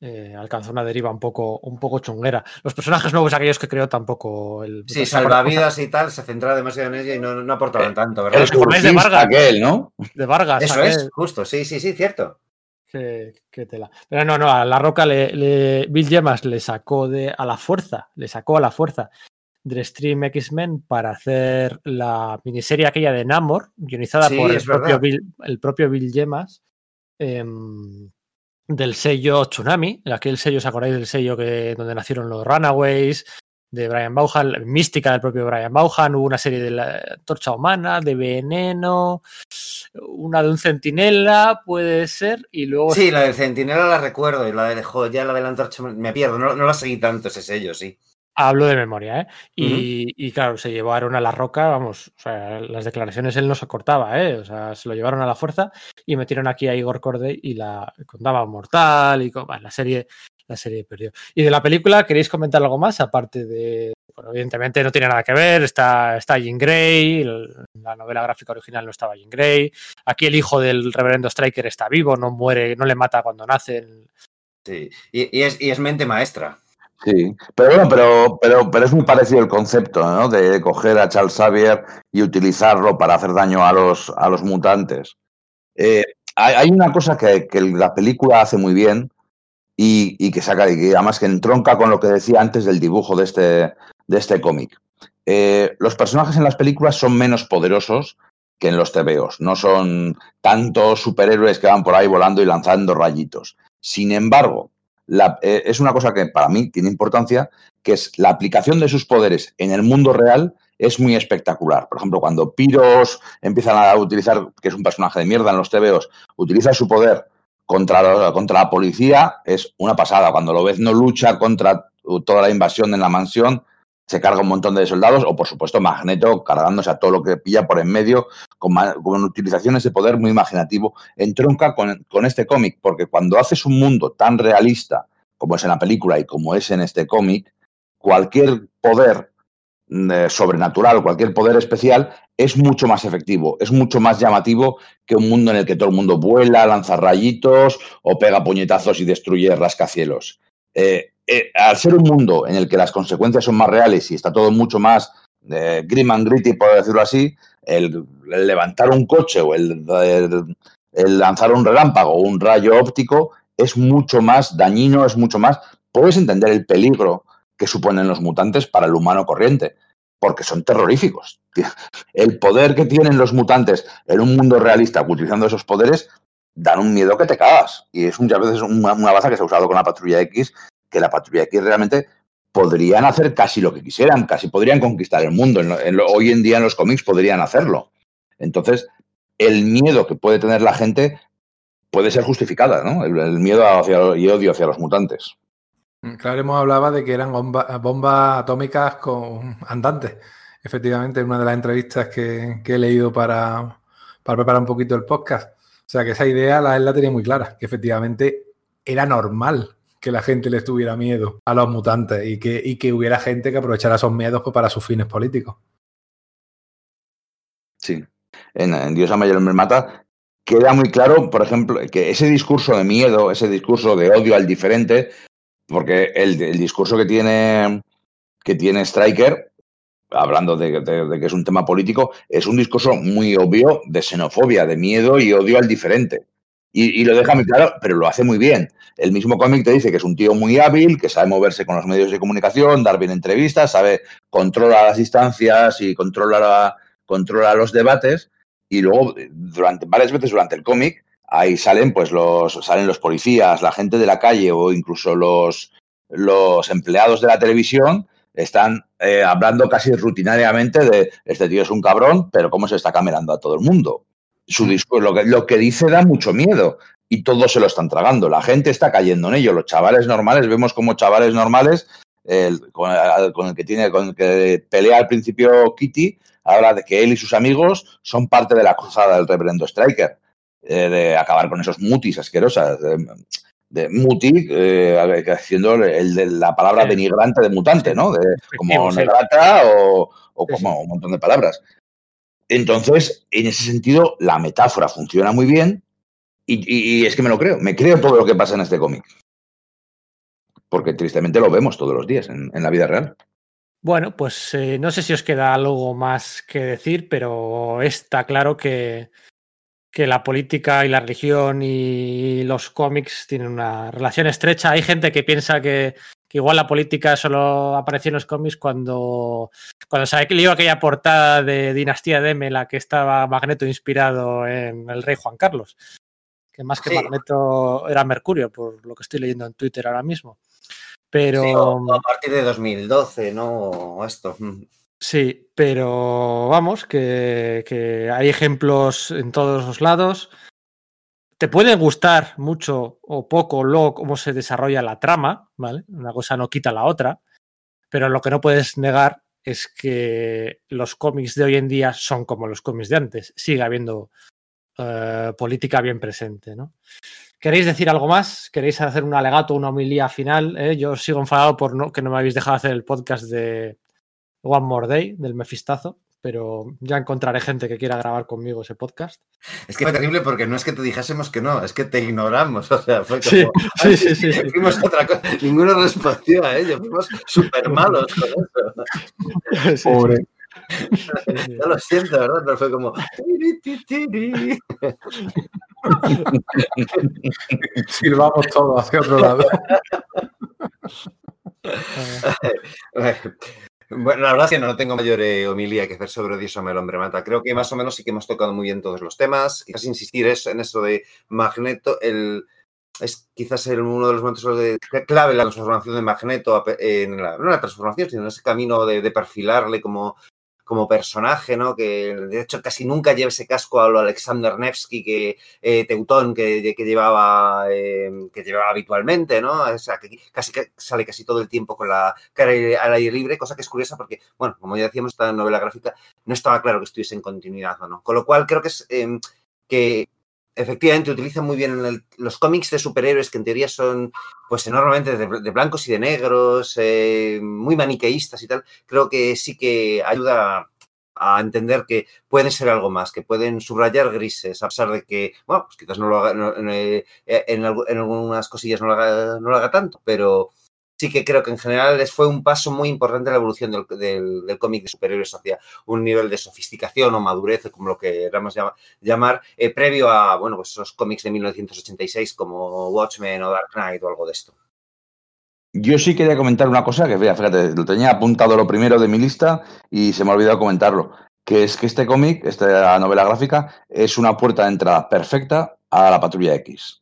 eh, alcanzó una deriva un poco, un poco chunguera. Los personajes nuevos, aquellos que creó, tampoco. El, Sí, salvavidas y tal, se centraba demasiado en ella y no, no aportaban tanto, El ¿verdad? ¿Os acordáis de Vargas? aquel, ¿no? De Vargas. Eso aquel, es, justo, sí, sí, sí, cierto. Qué tela. Pero no, no, a La Roca le, le- Bill Gemas le sacó de, a la fuerza, le sacó a la fuerza del Stream X-Men para hacer la miniserie aquella de Namor, guionizada Sí, por el propio. Bill, el propio Bill Gemas, em, del sello Tsunami, aquel sello, ¿os acordáis del sello que, donde nacieron los Runaways? De Brian Vaughan, mística del propio Brian Vaughan, hubo una serie de la Torcha Humana, de Veneno, una de un centinela, puede ser, y luego Sí, la del Centinela la recuerdo y la de ya la de la antorcha me pierdo, no, no la seguí tanto ese sello, sí. hablo de memoria, ¿eh? Y, y claro, se llevaron a la roca, vamos, o sea, las declaraciones él no se cortaba, ¿eh? O sea, se lo llevaron a la fuerza y metieron aquí a Igor Corday y la contaba mortal y co- bueno, la serie, la serie perdió. Y de la película, ¿queréis comentar algo más? Aparte de, bueno, evidentemente no tiene nada que ver, está, está Jean Grey, el- la novela gráfica original no estaba Jean Grey, aquí el hijo del reverendo Striker está vivo, no muere, no le mata cuando nace. sí. Y, y es, y es mente maestra. Sí, pero bueno, pero, pero, pero es muy parecido el concepto, ¿no? De coger a Charles Xavier y utilizarlo para hacer daño a los, a los mutantes. Eh, hay, hay una cosa que, que la película hace muy bien y, que saca, y además que entronca con lo que decía antes del dibujo de este, de este cómic. Eh, los personajes en las películas son menos poderosos que en los TVOs. No son tantos superhéroes que van por ahí volando y lanzando rayitos. Sin embargo, eh, es una cosa que para mí tiene importancia, que es la aplicación de sus poderes en el mundo real es muy espectacular. Por ejemplo, cuando Piros empiezan a utilizar, que es un personaje de mierda en los TVOs, utiliza su poder contra, la- contra la policía, es una pasada. Cuando lo ves no lucha contra toda la invasión en la mansión, se carga un montón de soldados, o por supuesto Magneto cargándose a todo lo que pilla por en medio, con, con utilizaciones de poder muy imaginativo, entronca con este cómic, porque cuando haces un mundo tan realista como es en la película y como es en este cómic, cualquier poder eh, sobrenatural, cualquier poder especial es mucho más efectivo, es mucho más llamativo que un mundo en el que todo el mundo vuela, lanza rayitos o pega puñetazos y destruye rascacielos. Eh, eh, al ser un mundo en el que las consecuencias son más reales y está todo mucho más grim and gritty, por decirlo así, el, levantar un coche o el, el- el lanzar un relámpago o un rayo óptico es mucho más dañino, es mucho más... Puedes entender el peligro que suponen los mutantes para el humano corriente, porque son terroríficos. El poder que tienen los mutantes en un mundo realista utilizando esos poderes dan un miedo que te cagas. Y es muchas veces una, baza que se ha usado con la patrulla X, que la patrulla X realmente podrían hacer casi lo que quisieran, casi podrían conquistar el mundo. Hoy en día en los cómics podrían hacerlo. Entonces, el miedo que puede tener la gente puede ser justificada, ¿no? El, el miedo hacia, y odio hacia los mutantes. Claro, hemos hablaba de que eran bomba- bombas atómicas con andantes. Efectivamente, en una de las entrevistas que, he leído para, para preparar un poquito el podcast. O sea, que esa idea la, él la tenía muy clara, que efectivamente era normal que la gente le tuviera miedo a los mutantes y que, y que hubiera gente que aprovechara esos miedos pues, para sus fines políticos. Sí. En, en Dios ama y el hombre mata, queda muy claro, por ejemplo, que ese discurso de miedo, ese discurso de odio al diferente, porque el, el discurso que tiene, que tiene Stryker, hablando de, que es un tema político, es un discurso muy obvio de xenofobia, de miedo y odio al diferente. Y, lo deja muy claro, pero lo hace muy bien. El mismo cómic te dice que es un tío muy hábil, que sabe moverse con los medios de comunicación, dar bien entrevistas, sabe, controla las distancias y controla, la- controla los debates. Y luego, durante, varias veces durante el cómic, ahí salen, pues, los, salen los policías, la gente de la calle o incluso los, los empleados de la televisión están eh, hablando casi rutinariamente de este tío es un cabrón, pero cómo se está camerando a todo el mundo. Su discurso, lo que, lo que dice da mucho miedo y todos se lo están tragando. La gente está cayendo en ello. Los chavales normales, vemos como chavales normales, el- con, el, con el que tiene, con el que pelea al principio Kitty, habla de que él y sus amigos son parte de la cruzada del reverendo Striker, eh, de acabar con esos mutis asquerosas. De, de muti, eh, haciendo el de la palabra denigrante de mutante, ¿no? De, como negrata o, o como un montón de palabras. Entonces, en ese sentido, la metáfora funciona muy bien y, y, es que me lo creo, me creo todo lo que pasa en este cómic. Porque tristemente lo vemos todos los días en, en la vida real. Bueno, pues eh, no sé si os queda algo más que decir, pero está claro que, que la política y la religión y los cómics tienen una relación estrecha. Hay gente que piensa que, que igual la política solo apareció en los cómics cuando, cuando se leído aquella portada de Dinastía de M, la que estaba Magneto inspirado en el rey Juan Carlos. Que más que sí. Magneto era Mercurio, por lo que estoy leyendo en Twitter ahora mismo. Pero. Sí, o a partir de 2012, ¿no? Esto. Sí, pero vamos, que, hay ejemplos en todos los lados. Te puede gustar mucho o poco luego cómo se desarrolla la trama, ¿vale? Una cosa no quita la otra, pero lo que no puedes negar es que los cómics de hoy en día son como los cómics de antes. Sigue habiendo uh, política bien presente, ¿no? ¿Queréis decir algo más? ¿Queréis hacer un alegato, una homilía final? ¿Eh? Yo sigo enfadado por no, que no me habéis dejado hacer el podcast de One More Day, del Mefistazo, pero ya encontraré gente que quiera grabar conmigo ese podcast. Es que fue terrible porque no es que te dijésemos que no, es que te ignoramos. O sea, fue como. Sí, sí, sí. sí, sí. Fuimos otra cosa. Ninguno respondió a ello. Fuimos súper malos con eso. Sí, Pobre. Yo lo siento, ¿verdad? Pero fue como. Silbamos todo hacia otro lado. Bueno, la verdad es que no tengo mayor eh, homilía que hacer sobre Odioso el hombre mata. Creo que más o menos sí que hemos tocado muy bien todos los temas. Quizás insistir en eso de Magneto, el, es quizás el, uno de los momentos de, clave la transformación de Magneto, en la, no en la transformación, sino en ese camino de perfilarle como, como personaje, ¿no? Que de hecho casi nunca lleva ese casco a lo Alexander Nevsky, que eh, Teutón, que, llevaba eh, que llevaba habitualmente, ¿no? O sea, que casi que sale casi todo el tiempo con la cara al aire libre, cosa que es curiosa porque, bueno, como ya decíamos, esta novela gráfica no estaba claro que estuviese en continuidad o no. Con lo cual creo que es eh, que efectivamente utiliza muy bien en el, los cómics de superhéroes que en teoría son pues enormemente de, blancos y de negros, eh, muy maniqueístas y tal, creo que sí que ayuda a, entender que pueden ser algo más, que pueden subrayar grises, a pesar de que, bueno, pues quizás no lo haga, no, en, en, en, algunas cosillas no lo haga, no lo haga tanto, pero sí que creo que en general les fue un paso muy importante en la evolución del, del, cómic de superhéroes hacia un nivel de sofisticación o madurez, como lo que queramos llamar eh, previo a bueno, pues esos cómics de 1986 como Watchmen o Dark Knight o algo de esto. Yo sí quería comentar una cosa que, fíjate, lo tenía apuntado lo primero de mi lista y se me ha olvidado comentarlo, que es que este cómic, esta novela gráfica, es una puerta de entrada perfecta a la Patrulla X.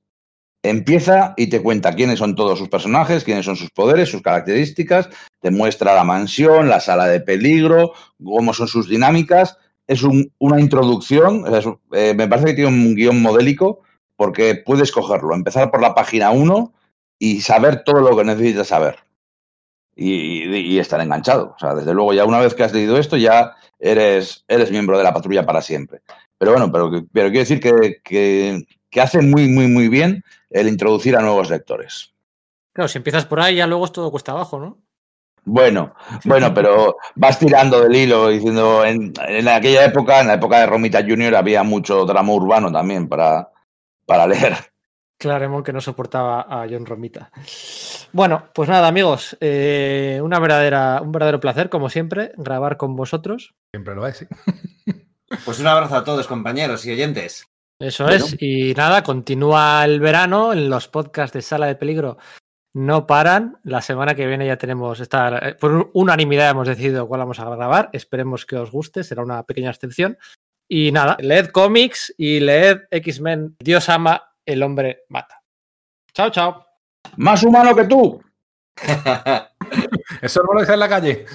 Empieza y te cuenta quiénes son todos sus personajes, quiénes son sus poderes, sus características, te muestra la mansión, la sala de peligro, cómo son sus dinámicas. Es un, una introducción, eh, me parece que tiene un guion modélico porque puedes cogerlo, empezar por la página 1 y saber todo lo que necesitas saber. Y, estar enganchado. O sea, desde luego, ya una vez que has leído esto, ya eres, eres miembro de la patrulla para siempre. Pero bueno, pero, quiero decir que, que hace muy, muy, muy bien el introducir a nuevos lectores. Claro, si empiezas por ahí, ya luego es todo cuesta abajo, ¿no? Bueno, bueno, pero vas tirando del hilo diciendo, en, en, aquella época, en la época de Romita Junior, había mucho drama urbano también para, para leer. Claremont que no soportaba a John Romita. Bueno, pues nada, amigos, eh, una verdadera, un verdadero placer, como siempre, grabar con vosotros. Siempre lo es, sí. Pues un abrazo a todos, compañeros y oyentes. Eso bueno. es, y nada, continúa el verano, en los podcasts de Sala de Peligro no paran. La semana que viene ya tenemos, esta, por unanimidad hemos decidido cuál vamos a grabar. Esperemos que os guste, será una pequeña excepción. Y nada, leed cómics y leed X-Men. Dios ama, el hombre mata. Chao, chao. Más humano que tú. Eso no lo dice en la calle.